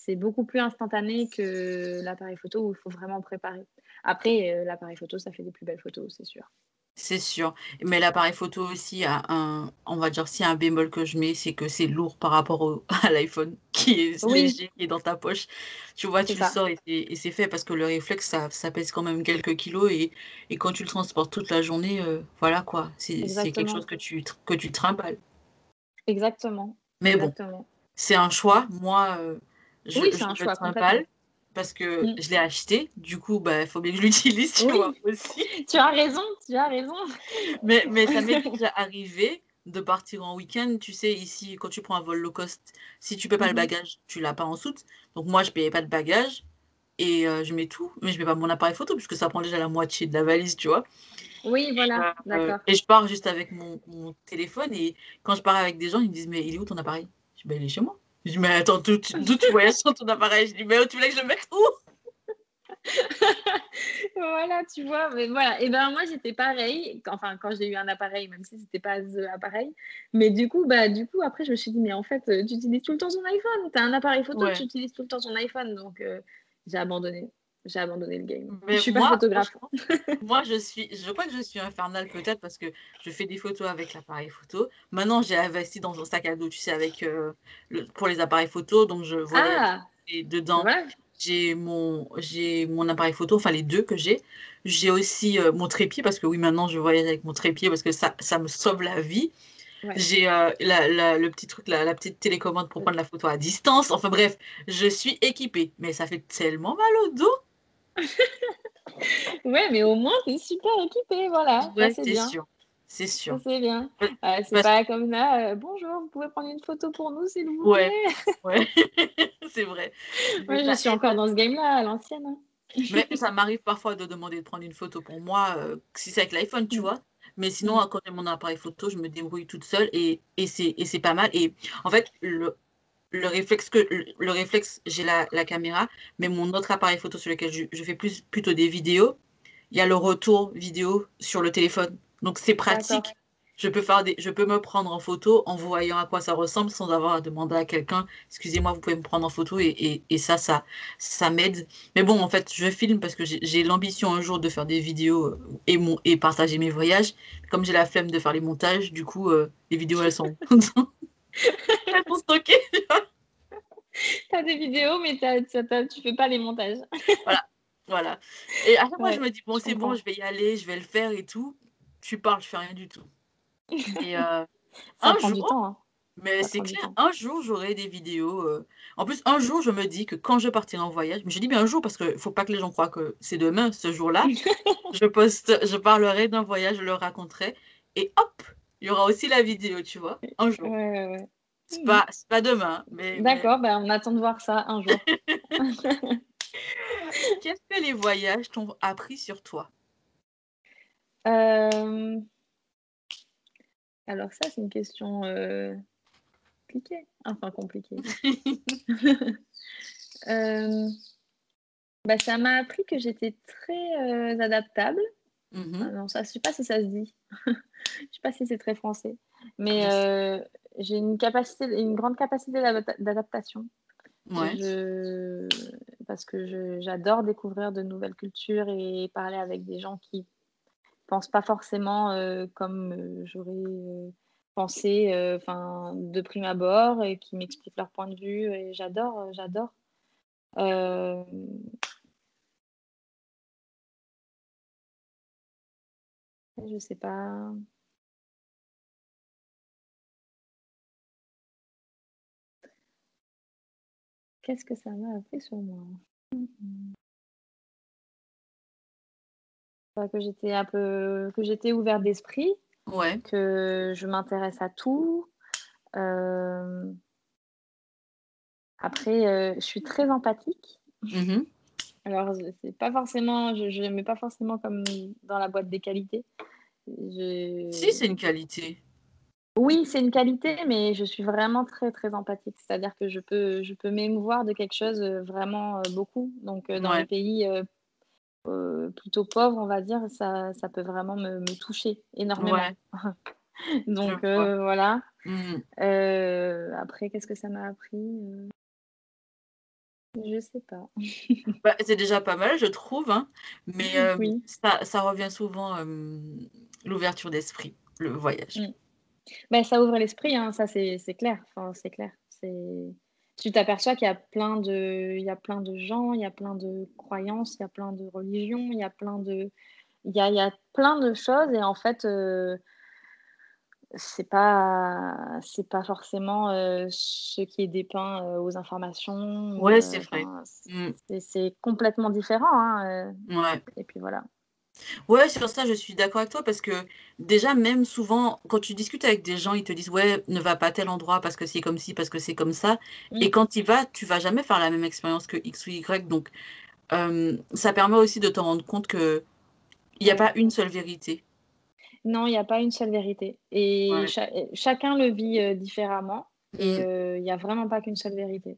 c'est beaucoup plus instantané que l'appareil photo où il faut vraiment préparer. Après, euh, l'appareil photo, ça fait des plus belles photos, c'est sûr. C'est sûr. Mais l'appareil photo aussi a un, on va dire, si un bémol que je mets, c'est que c'est lourd par rapport au- à l'iPhone qui est Oui. léger, qui est dans ta poche. Tu vois, tu le ça. sors et c'est et c'est fait parce que le réflexe, ça, ça pèse quand même quelques kilos et, et quand tu le transportes toute la journée, euh, voilà quoi, c'est quelque chose que tu, que tu trimbales. Exactement. Mais bon, c'est un choix. Moi, euh, je, Oui, c'est un choix, complètement. parce que Mm. je l'ai acheté. Du coup, bah, il faut bien que je l'utilise, tu Oui. vois, aussi. Tu as raison, tu as raison. Mais, mais ça m'est déjà arrivé de partir en week-end. Tu sais, ici, quand tu prends un vol low cost, si tu payes pas le Mhm. bagage, tu l'as pas en soute. Donc moi, je payais pas de bagage et euh, je mets tout, mais je mets pas mon appareil photo puisque ça prend déjà la moitié de la valise, tu vois. Oui, voilà, Euh, d'accord. et je pars juste avec mon, mon téléphone et quand je pars avec des gens, ils me disent mais il est où ton appareil? Je dis bah il est chez moi. Je dis mais attends, d'où tu, voyages sans ton appareil? Je dis mais tu voulais que je le mette où? Voilà, tu vois, mais voilà. Et ben moi j'étais pareil. Enfin, quand j'ai eu un appareil, même si c'était pas the appareil. Mais du coup, bah du coup après je me suis dit mais en fait euh, tu utilises tout le temps ton iPhone. T'as un appareil photo, Ouais. tu utilises tout le temps ton iPhone. Donc euh, j'ai abandonné. J'ai abandonné le game. Mais je suis pas moi, photographe. franchement, moi, je suis, je crois que je suis infernale peut-être parce que je fais des photos avec l'appareil photo. Maintenant, j'ai investi dans un sac à dos, tu sais, avec euh, le- pour les appareils photo. Donc, je voyage Ah, et dedans, j'ai mon, j'ai mon appareil photo, enfin les deux que j'ai. J'ai aussi euh, mon trépied parce que oui, maintenant, je voyage avec mon trépied parce que ça, ça me sauve la vie. Ouais. J'ai euh, la, la- le petit truc, la, la petite télécommande pour prendre la photo à distance. Enfin bref, je suis équipée. Mais ça fait tellement mal au dos. Ouais, mais au moins t'es super équipé, voilà. Ouais, c'est sûr. C'est sûr. c'est bien. Ouais, Euh, c'est parce- pas comme là. euh, Bonjour, vous pouvez prendre une photo pour nous s'il vous Ouais. plaît? Ouais, c'est vrai. Moi Mais je ça suis encore dans ce game-là à l'ancienne. hein. Mais ça m'arrive parfois de demander de prendre une photo pour moi, euh, si c'est avec l'iPhone, tu Mm. vois. Mais sinon, quand j'ai mon appareil photo, je me débrouille toute seule et, et c'est pas mal. Et en fait, le, le réflexe que le, le réflexe, j'ai la, la caméra, mais mon autre appareil photo sur lequel je, je fais plus plutôt des vidéos, il y a le retour vidéo sur le téléphone. Donc c'est pratique. Je peux faire des, je peux me prendre en photo en voyant à quoi ça ressemble sans avoir à demander à quelqu'un, excusez-moi, vous pouvez me prendre en photo et, et, et ça, ça, ça m'aide. Mais bon, en fait, je filme parce que j'ai j'ai l'ambition un jour de faire des vidéos euh, et, mon, et partager mes voyages. Comme j'ai la flemme de faire les montages, du coup, euh, les vidéos, elles sont, sont stockées. T'as des vidéos, mais t'as- t'as- t'as- tu fais pas les montages. Voilà. Et à chaque fois, Ouais, je me dis, bon, c'est bon, je vais y aller, je vais le faire et tout. Tu parles, je fais rien du tout. Et euh, un du temps. hein. Mais c'est clair, un jour j'aurai des vidéos. euh, En plus, un jour je me dis que quand je partirai en voyage, mais je dis bien un jour parce qu'il faut pas que les gens croient que c'est demain, ce jour-là, je poste, je parlerai d'un voyage, je le raconterai et hop, il y aura aussi la vidéo, tu vois, un jour. Ouais, ouais, ouais. C'est pas, c'est pas demain, mais, mais D'accord, ben, on attend de voir ça un jour. qu'est-ce que les voyages t'ont appris sur toi? Euh, Alors ça, c'est une question euh, compliquée. Enfin, compliquée. Euh, bah, ça m'a appris que j'étais très adaptable. Mhm. Ah non, ça, je sais pas si ça se dit. je sais pas si c'est très français. Mais ça euh, j'ai une capacité, une grande capacité d'adapta- d'adaptation. Ouais, Je... Parce que j'adore découvrir de nouvelles cultures et parler avec des gens qui pensent pas forcément euh, comme euh, j'aurais pensé euh, de prime abord et qui m'expliquent leur point de vue. Et j'adore, j'adore. Je sais pas. Qu'est-ce que ça m'a appris sur moi? que j'étais un peu, que j'étais ouverte d'esprit, Ouais. que je m'intéresse à tout. Euh, Après, euh, je suis très empathique. Mhm. Alors, je- c'est pas forcément, je ne le mets pas forcément comme dans la boîte des qualités. Je- Si, c'est une qualité. Oui, c'est une qualité, mais je suis vraiment très, très empathique. C'est-à-dire que je peux, je peux m'émouvoir de quelque chose euh, vraiment euh, beaucoup. Donc, euh, dans Ouais. les pays euh, euh, plutôt pauvres, on va dire, ça, ça peut vraiment me, me toucher énormément. Ouais. Donc, euh, voilà. Euh, après, qu'est-ce que ça m'a appris Je sais pas. Bah, c'est déjà pas mal, je trouve, hein. Mais euh, Oui. ça, ça revient souvent, euh, l'ouverture d'esprit, le voyage. Mm. Ben, ça ouvre l'esprit, hein, ça c'est clair. Enfin, c'est clair. Tu t'aperçois qu'il y a plein de, il y a plein de gens, il y a plein de croyances, il y a plein de religions, il y a plein de, il y a, il y a plein de choses et en fait, euh, c'est pas, c'est pas forcément euh, ce qui est dépeint euh, aux informations. ou, Ouais, euh, c'est vrai. enfin, Mm. c'est, complètement différent. hein, Ouais. et puis voilà. Ouais, sur ça, je suis d'accord avec toi parce que déjà, même souvent, quand tu discutes avec des gens, ils te disent, ouais, ne va pas à tel endroit parce que c'est comme ci, parce que c'est comme ça. Mm. Et quand tu y vas, tu vas jamais faire la même expérience que X ou Y. Donc, ça permet aussi de te rendre compte que il n'y a pas une seule vérité. Non, il n'y a pas une seule vérité. Et Ouais. cha- chacun le vit euh, différemment. Et Mm. euh, il n'y a vraiment pas qu'une seule vérité.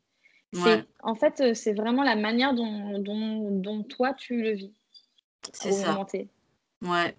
Ouais, en fait, euh, c'est vraiment la manière dont, dont, dont toi tu le vis c'est ça. Ouais.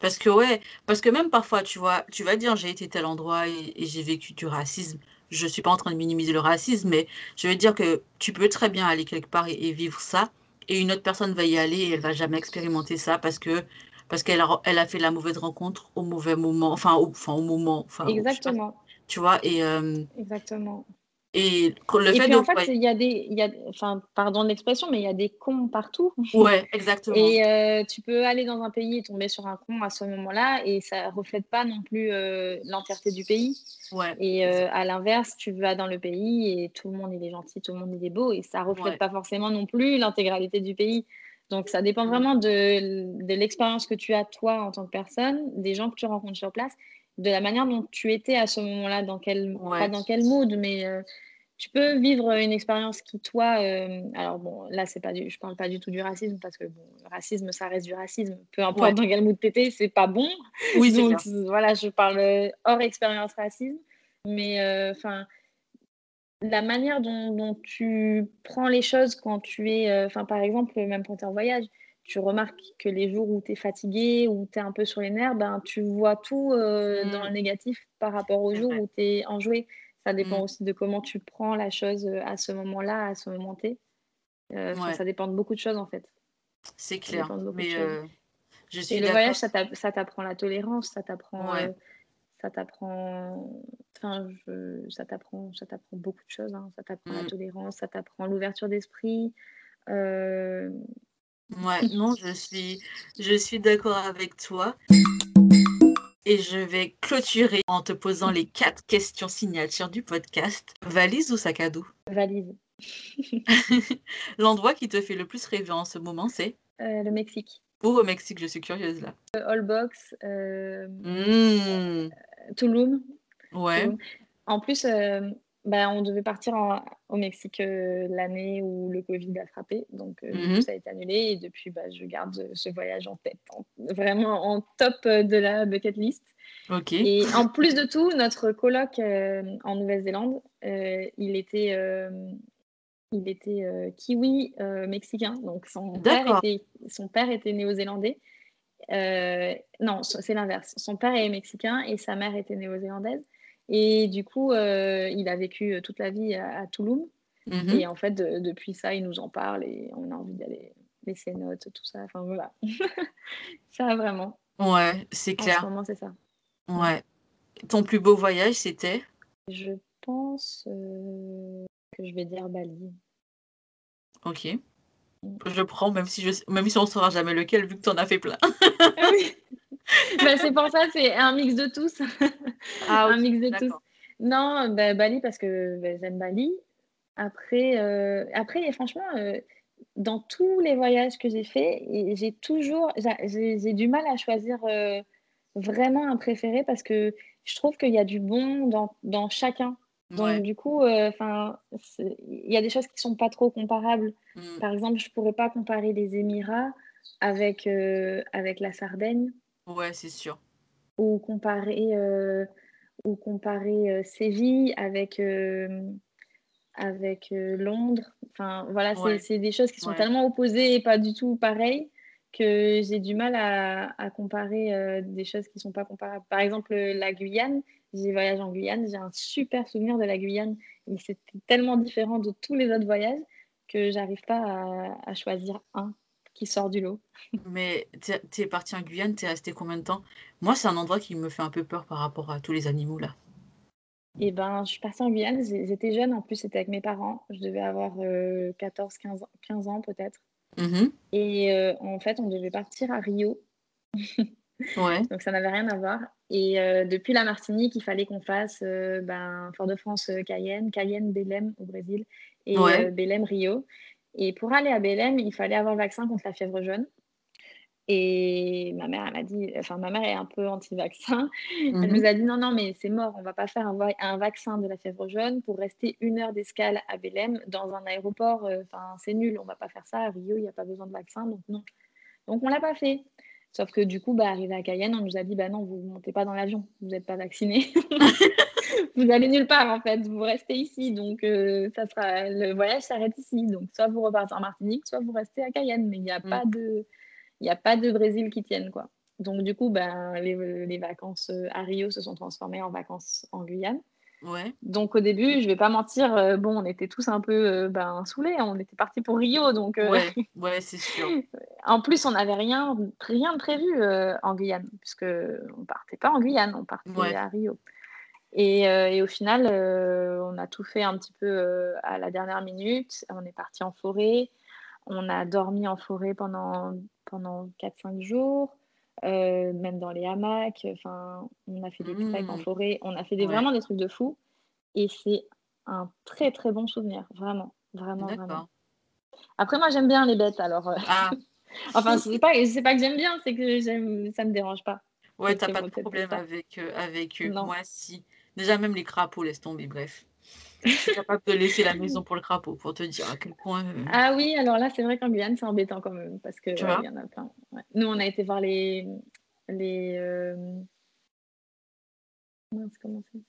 Parce que ouais, parce que même parfois, tu vois, tu vas dire j'ai été tel endroit et, et j'ai vécu du racisme. Je suis pas en train de minimiser le racisme, mais je veux dire que tu peux très bien aller quelque part et, et vivre ça, et une autre personne va y aller et elle va jamais expérimenter ça parce que parce qu'elle a, elle a fait la mauvaise rencontre au mauvais moment, enfin au, enfin, au moment, enfin pas, Exactement, tu vois, et euh, exactement. et le Et fait puis de en fait, ouais, il y a des, il y a, enfin, pardon l'expression, mais il y a des cons partout. ouais, exactement, Et euh, tu peux aller dans un pays et tomber sur un con à ce moment-là, et ça reflète pas non plus euh, l'entièreté du pays. ouais, Et euh, à l'inverse, tu vas dans le pays et tout le monde il est gentil, tout le monde il est beau, et ça reflète ouais, pas forcément non plus l'intégralité du pays. Donc ça dépend Mm. vraiment de, de l'expérience que tu as toi en tant que personne, des gens que tu rencontres sur place, de la manière dont tu étais à ce moment-là, dans quel, pas ouais, dans quel mood, mais euh, tu peux vivre une expérience qui toi, euh, alors bon, là c'est pas du, je parle pas du tout du racisme parce que bon, le racisme ça reste du racisme, peu importe ouais, dans quel mood t'étais, c'est pas bon. oui, Donc voilà, je parle hors expérience racisme, mais euh, enfin la manière dont, dont tu prends les choses quand tu es, euh, enfin par exemple même quand tu es en voyage, tu remarques que les jours où tu es fatigué, où tu es un peu sur les nerfs, ben tu vois tout euh, dans le négatif par rapport aux jours où tu es enjoué. Ça dépend Mm, aussi de comment tu prends la chose euh, à ce moment-là, à ce moment T. Euh, ouais, ça dépend de beaucoup de choses en fait. c'est clair, dépend mais Et le voyage, ça t'app- ça t'apprend la tolérance, ça t'apprend, Ouais, ça t'apprend, enfin, je- ça t'apprend, ça t'apprend beaucoup de choses. hein. Ça t'apprend la mm, tolérance, ça t'apprend l'ouverture d'esprit. Euh, ouais, non, je suis, je suis d'accord avec toi. Et je vais clôturer en te posant les quatre questions signatures du podcast. Valise ou sac à dos? valise. L'endroit qui te fait le plus rêver en ce moment, c'est? Euh, le Mexique. où au Mexique? Je suis curieuse là. Euh, Allbox, euh, Mmh, Tulum. ouais. Tulum. En plus, euh, bah, on devait partir en- au Mexique euh, l'année où le Covid a frappé. Donc, euh, du coup, Mhm, ça a été annulé. Et depuis, bah, je garde ce- voyage en tête, en- vraiment en top euh, de la bucket list. Ok. Et en plus de tout, notre coloc euh, en Nouvelle-Zélande, il était, il était kiwi mexicain. Donc, son père D'accord. était, son père était néo-zélandais. Euh, non, c'est l'inverse. Son père est mexicain et sa mère était néo-zélandaise. Et du coup, euh, il a vécu euh, toute la vie à, à Tulum. Mhm, Et en fait, de- depuis ça, il nous en parle et on a envie d'aller laisser notes, tout ça. Enfin, voilà. ça, vraiment. Ouais, c'est En ce clair. moment, c'est ça. Ouais. Ton plus beau voyage, c'était? Je pense euh, que je vais dire Bali. Ok. Je prends, même si je, même si on saura jamais lequel, vu que t'en as fait plein. Oui. Bah, c'est pour ça, c'est un mix de tous. Ah, un mix de tous. Non, bah, Bali parce que bah, j'aime Bali. Après, euh, après franchement, euh, dans tous les voyages que j'ai faits, j'ai toujours, j'ai du mal à choisir euh, vraiment un préféré parce que je trouve qu'il y a du bon dans, dans chacun. Donc, du coup, euh, enfin, il y a des choses qui sont pas trop comparables. Mm. Par exemple, je pourrais pas comparer les Émirats avec, euh, avec la Sardaigne. Ouais, c'est sûr. Ou comparer, ou comparer Séville avec, avec Londres. Enfin, voilà, c'est des choses qui sont tellement opposées et pas du tout pareilles que j'ai du mal à, à comparer des choses qui sont pas comparables. Par exemple, la Guyane, j'ai voyagé en Guyane, j'ai un super souvenir de la Guyane, mais c'était tellement différent de tous les autres voyages que j'arrive pas à, à, choisir un qui sort du lot. Mais tu es parti en Guyane, tu es resté combien de temps? Moi, c'est un endroit qui me fait un peu peur par rapport à tous les animaux là. Et eh ben, je suis partie en Guyane, j'étais jeune, en plus c'était avec mes parents, je devais avoir 14, 15, 15 ans peut-être. Mmh et euh, en fait, on devait partir à Rio. ouais. Donc ça n'avait rien à voir. Et euh, depuis la Martinique, il fallait qu'on fasse euh, ben, Fort-de-France, Cayenne, Cayenne, Belém au Brésil et Belém, Rio. Et pour aller à Belém, il fallait avoir le vaccin contre la fièvre jaune. Et ma mère, elle m'a dit, enfin, ma mère est un peu anti-vaccin. Elle mmh nous a dit non, non, mais c'est mort, on va pas faire un, un, vaccin de la fièvre jaune pour rester une heure d'escale à Belém dans un aéroport. Euh, enfin, c'est nul, on va pas faire ça. À Rio, il n'y a pas besoin de vaccin, donc non. Donc on l'a pas fait. Sauf que du coup, bah, arrivé à Cayenne, on nous a dit bah non, vous ne montez pas dans l'avion, vous n'êtes pas vacciné. vous allez nulle part en fait, vous restez ici. Donc euh, ça sera le voyage s'arrête ici. Donc soit vous repartez en Martinique, soit vous restez à Cayenne. Mais il n'y a pas de il n'y a pas de Brésil qui tienne. Quoi. Donc, du coup, ben, les, vacances à Rio se sont transformées en vacances en Guyane. Ouais. Donc, au début, je vais pas mentir, euh, bon, on était tous un peu euh, ben, saoulés. On était partis pour Rio. Donc, ouais, ouais c'est sûr. en plus, on n'avait rien, rien de prévu en Guyane, puisque on partait pas en Guyane, on partait à Rio. Et, et, au final, on a tout fait un petit peu à la dernière minute. On est parti en forêt. On a dormi en forêt pendant, pendant 4-5 jours, euh, même dans les hamacs. Enfin, on a fait des treks en mmh. forêt. On a fait des, vraiment des trucs de fou. Et c'est un très, très bon souvenir. Vraiment, vraiment, vraiment. Après, moi, j'aime bien les bêtes. Alors, euh, ah. enfin, c'est pas, pas que j'aime bien, c'est que ça me dérange pas. Ouais, t'as pas de problème avec, euh, avec eux. Moi, si. Déjà, même les crapauds, laisse tomber, bref. Je suis capable de laisser la maison pour le crapaud, pour te dire à quel point. Euh, ah oui, alors là, c'est vrai qu'en Guyane, c'est embêtant quand même, parce que y en a plein. Nous, on a été voir les. les euh... comment c'est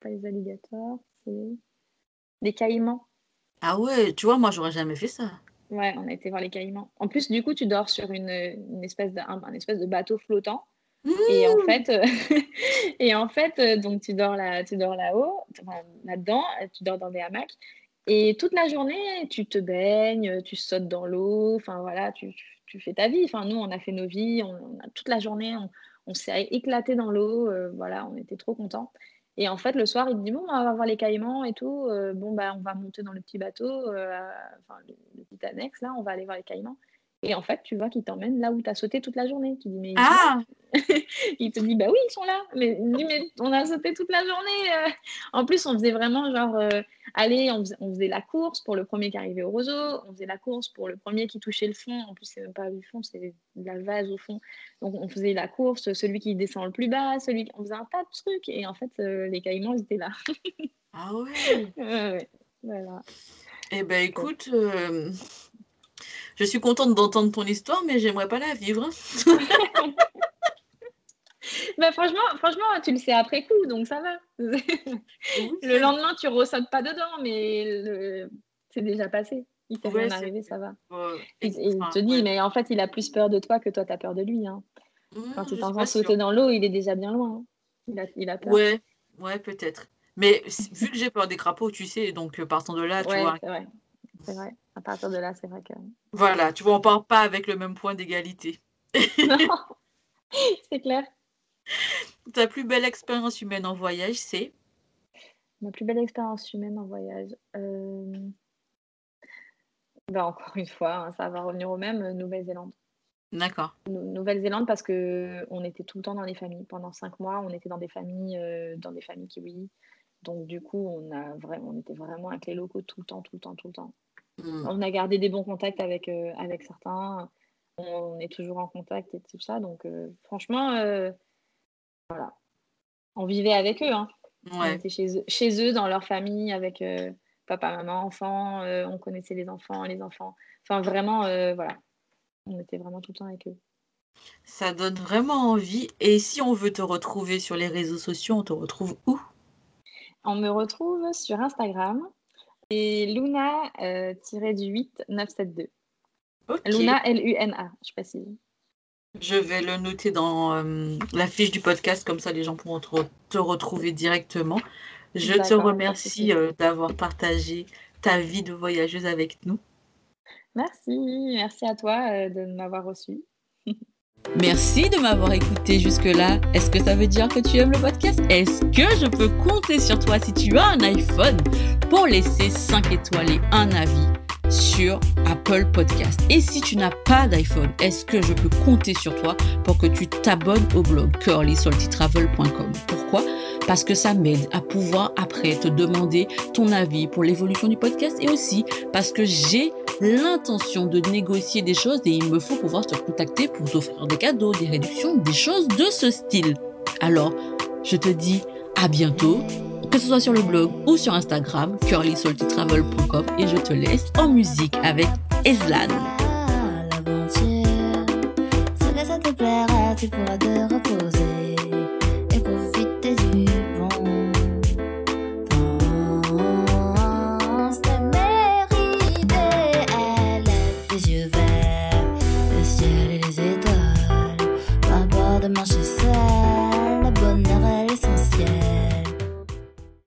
Pas les alligators, c'est. Les caïmans. Ah ouais, tu vois, moi, j'aurais jamais fait ça. Ouais, on a été voir les caïmans. En plus, du coup, tu dors sur une, une espèce, de, un espèce de bateau flottant. Et en mmh. fait, euh, et en fait euh, donc tu dors là, tu dors là-haut, là-dedans, tu dors dans des hamacs. Et toute la journée, tu te baignes, tu sautes dans l'eau, enfin voilà, tu, tu, fais ta vie. Enfin, nous, on a fait nos vies, on, a, toute la journée, on, on s'est éclaté dans l'eau, euh, voilà, on était trop contents. Et en fait, le soir, il te dit Bon, on va voir les caïmans et tout. bon, bah, on va monter dans le petit bateau, enfin, le, le, petit annexe, là, on va aller voir les caïmans. Et en fait, tu vois qu'il t'emmène là où tu as sauté toute la journée. Tu dis, mais ah il te dit, bah oui, ils sont là. Mais, mais on a sauté toute la journée. Euh. En plus, on faisait vraiment genre, euh, allez, on faisait, la course pour le premier qui arrivait au roseau. On faisait la course pour le premier qui touchait le fond. En plus, c'est même pas du fond, c'est de la vase au fond. Donc, on faisait la course, celui qui descend le plus bas, celui on faisait un tas de trucs. Et en fait, euh, les caïmans, ils étaient là. ah ouais. ouais Voilà. Eh ben, écoute. Je suis contente d'entendre ton histoire, mais j'aimerais pas la vivre. bah, franchement, franchement, tu le sais après coup, donc ça va. le lendemain, tu ressautes pas dedans, mais c'est déjà passé. Il t'est rien arrivé, ça va. il te dit, mais en fait, il a plus peur de toi que toi, tu as peur de lui. Hein. Mmh, Quand tu t'en sauter dans l'eau, il est déjà bien loin. Hein. Il, a, il a peur. Ouais, ouais peut-être. Mais vu que j'ai peur des crapauds, tu sais, donc euh, partant de là, tu vois. C'est vrai. C'est vrai à partir de là, c'est vrai que. Voilà, tu vois, on part pas avec le même point d'égalité. non, c'est clair. Ta plus belle expérience humaine en voyage, c'est? Ma plus belle expérience humaine en voyage. Euh, ben, encore une fois, hein, ça va revenir au même, Nouvelle-Zélande. D'accord. Nouvelle-Zélande parce que on était tout le temps dans les familles. Pendant cinq mois, on était dans des familles, euh, dans des familles kiwi. Donc du coup, on a vraiment, on était vraiment avec les locaux tout le temps, tout le temps, tout le temps. Mm. On a gardé des bons contacts avec, avec certains. On, est toujours en contact et tout ça. Donc, franchement, voilà. On vivait avec eux. Hein. On était chez eux, chez eux, dans leur famille, avec papa, maman, enfants. on connaissait les enfants, les enfants. Enfin, vraiment, voilà. On était vraiment tout le temps avec eux. Ça donne vraiment envie. Et si on veut te retrouver sur les réseaux sociaux, on te retrouve où? On me retrouve sur Instagram et Luna-du-8 972. Luna, L-U-N-A, je précise. Je vais le noter dans euh, la fiche du podcast, comme ça les gens pourront te, retrouver directement. Je te remercie euh, d'avoir partagé ta vie de voyageuse avec nous. Merci, merci à toi euh, de m'avoir reçu. Merci de m'avoir écouté jusque-là. Est-ce que ça veut dire que tu aimes le podcast? Est-ce que je peux compter sur toi si tu as un iPhone? Pour laisser 5 étoiles et un avis sur Apple Podcast. Et si tu n'as pas d'iPhone, est-ce que je peux compter sur toi pour que tu t'abonnes au blog curlysaltytravel.com Pourquoi? Parce que ça m'aide à pouvoir après te demander ton avis pour l'évolution du podcast et aussi parce que j'ai l'intention de négocier des choses et il me faut pouvoir te contacter pour t'offrir des cadeaux, des réductions, des choses de ce style. Alors, je te dis à bientôt, que ce soit sur le blog ou sur Instagram, curlysaltytravel.com et je te laisse en musique avec Eslan. tu pourras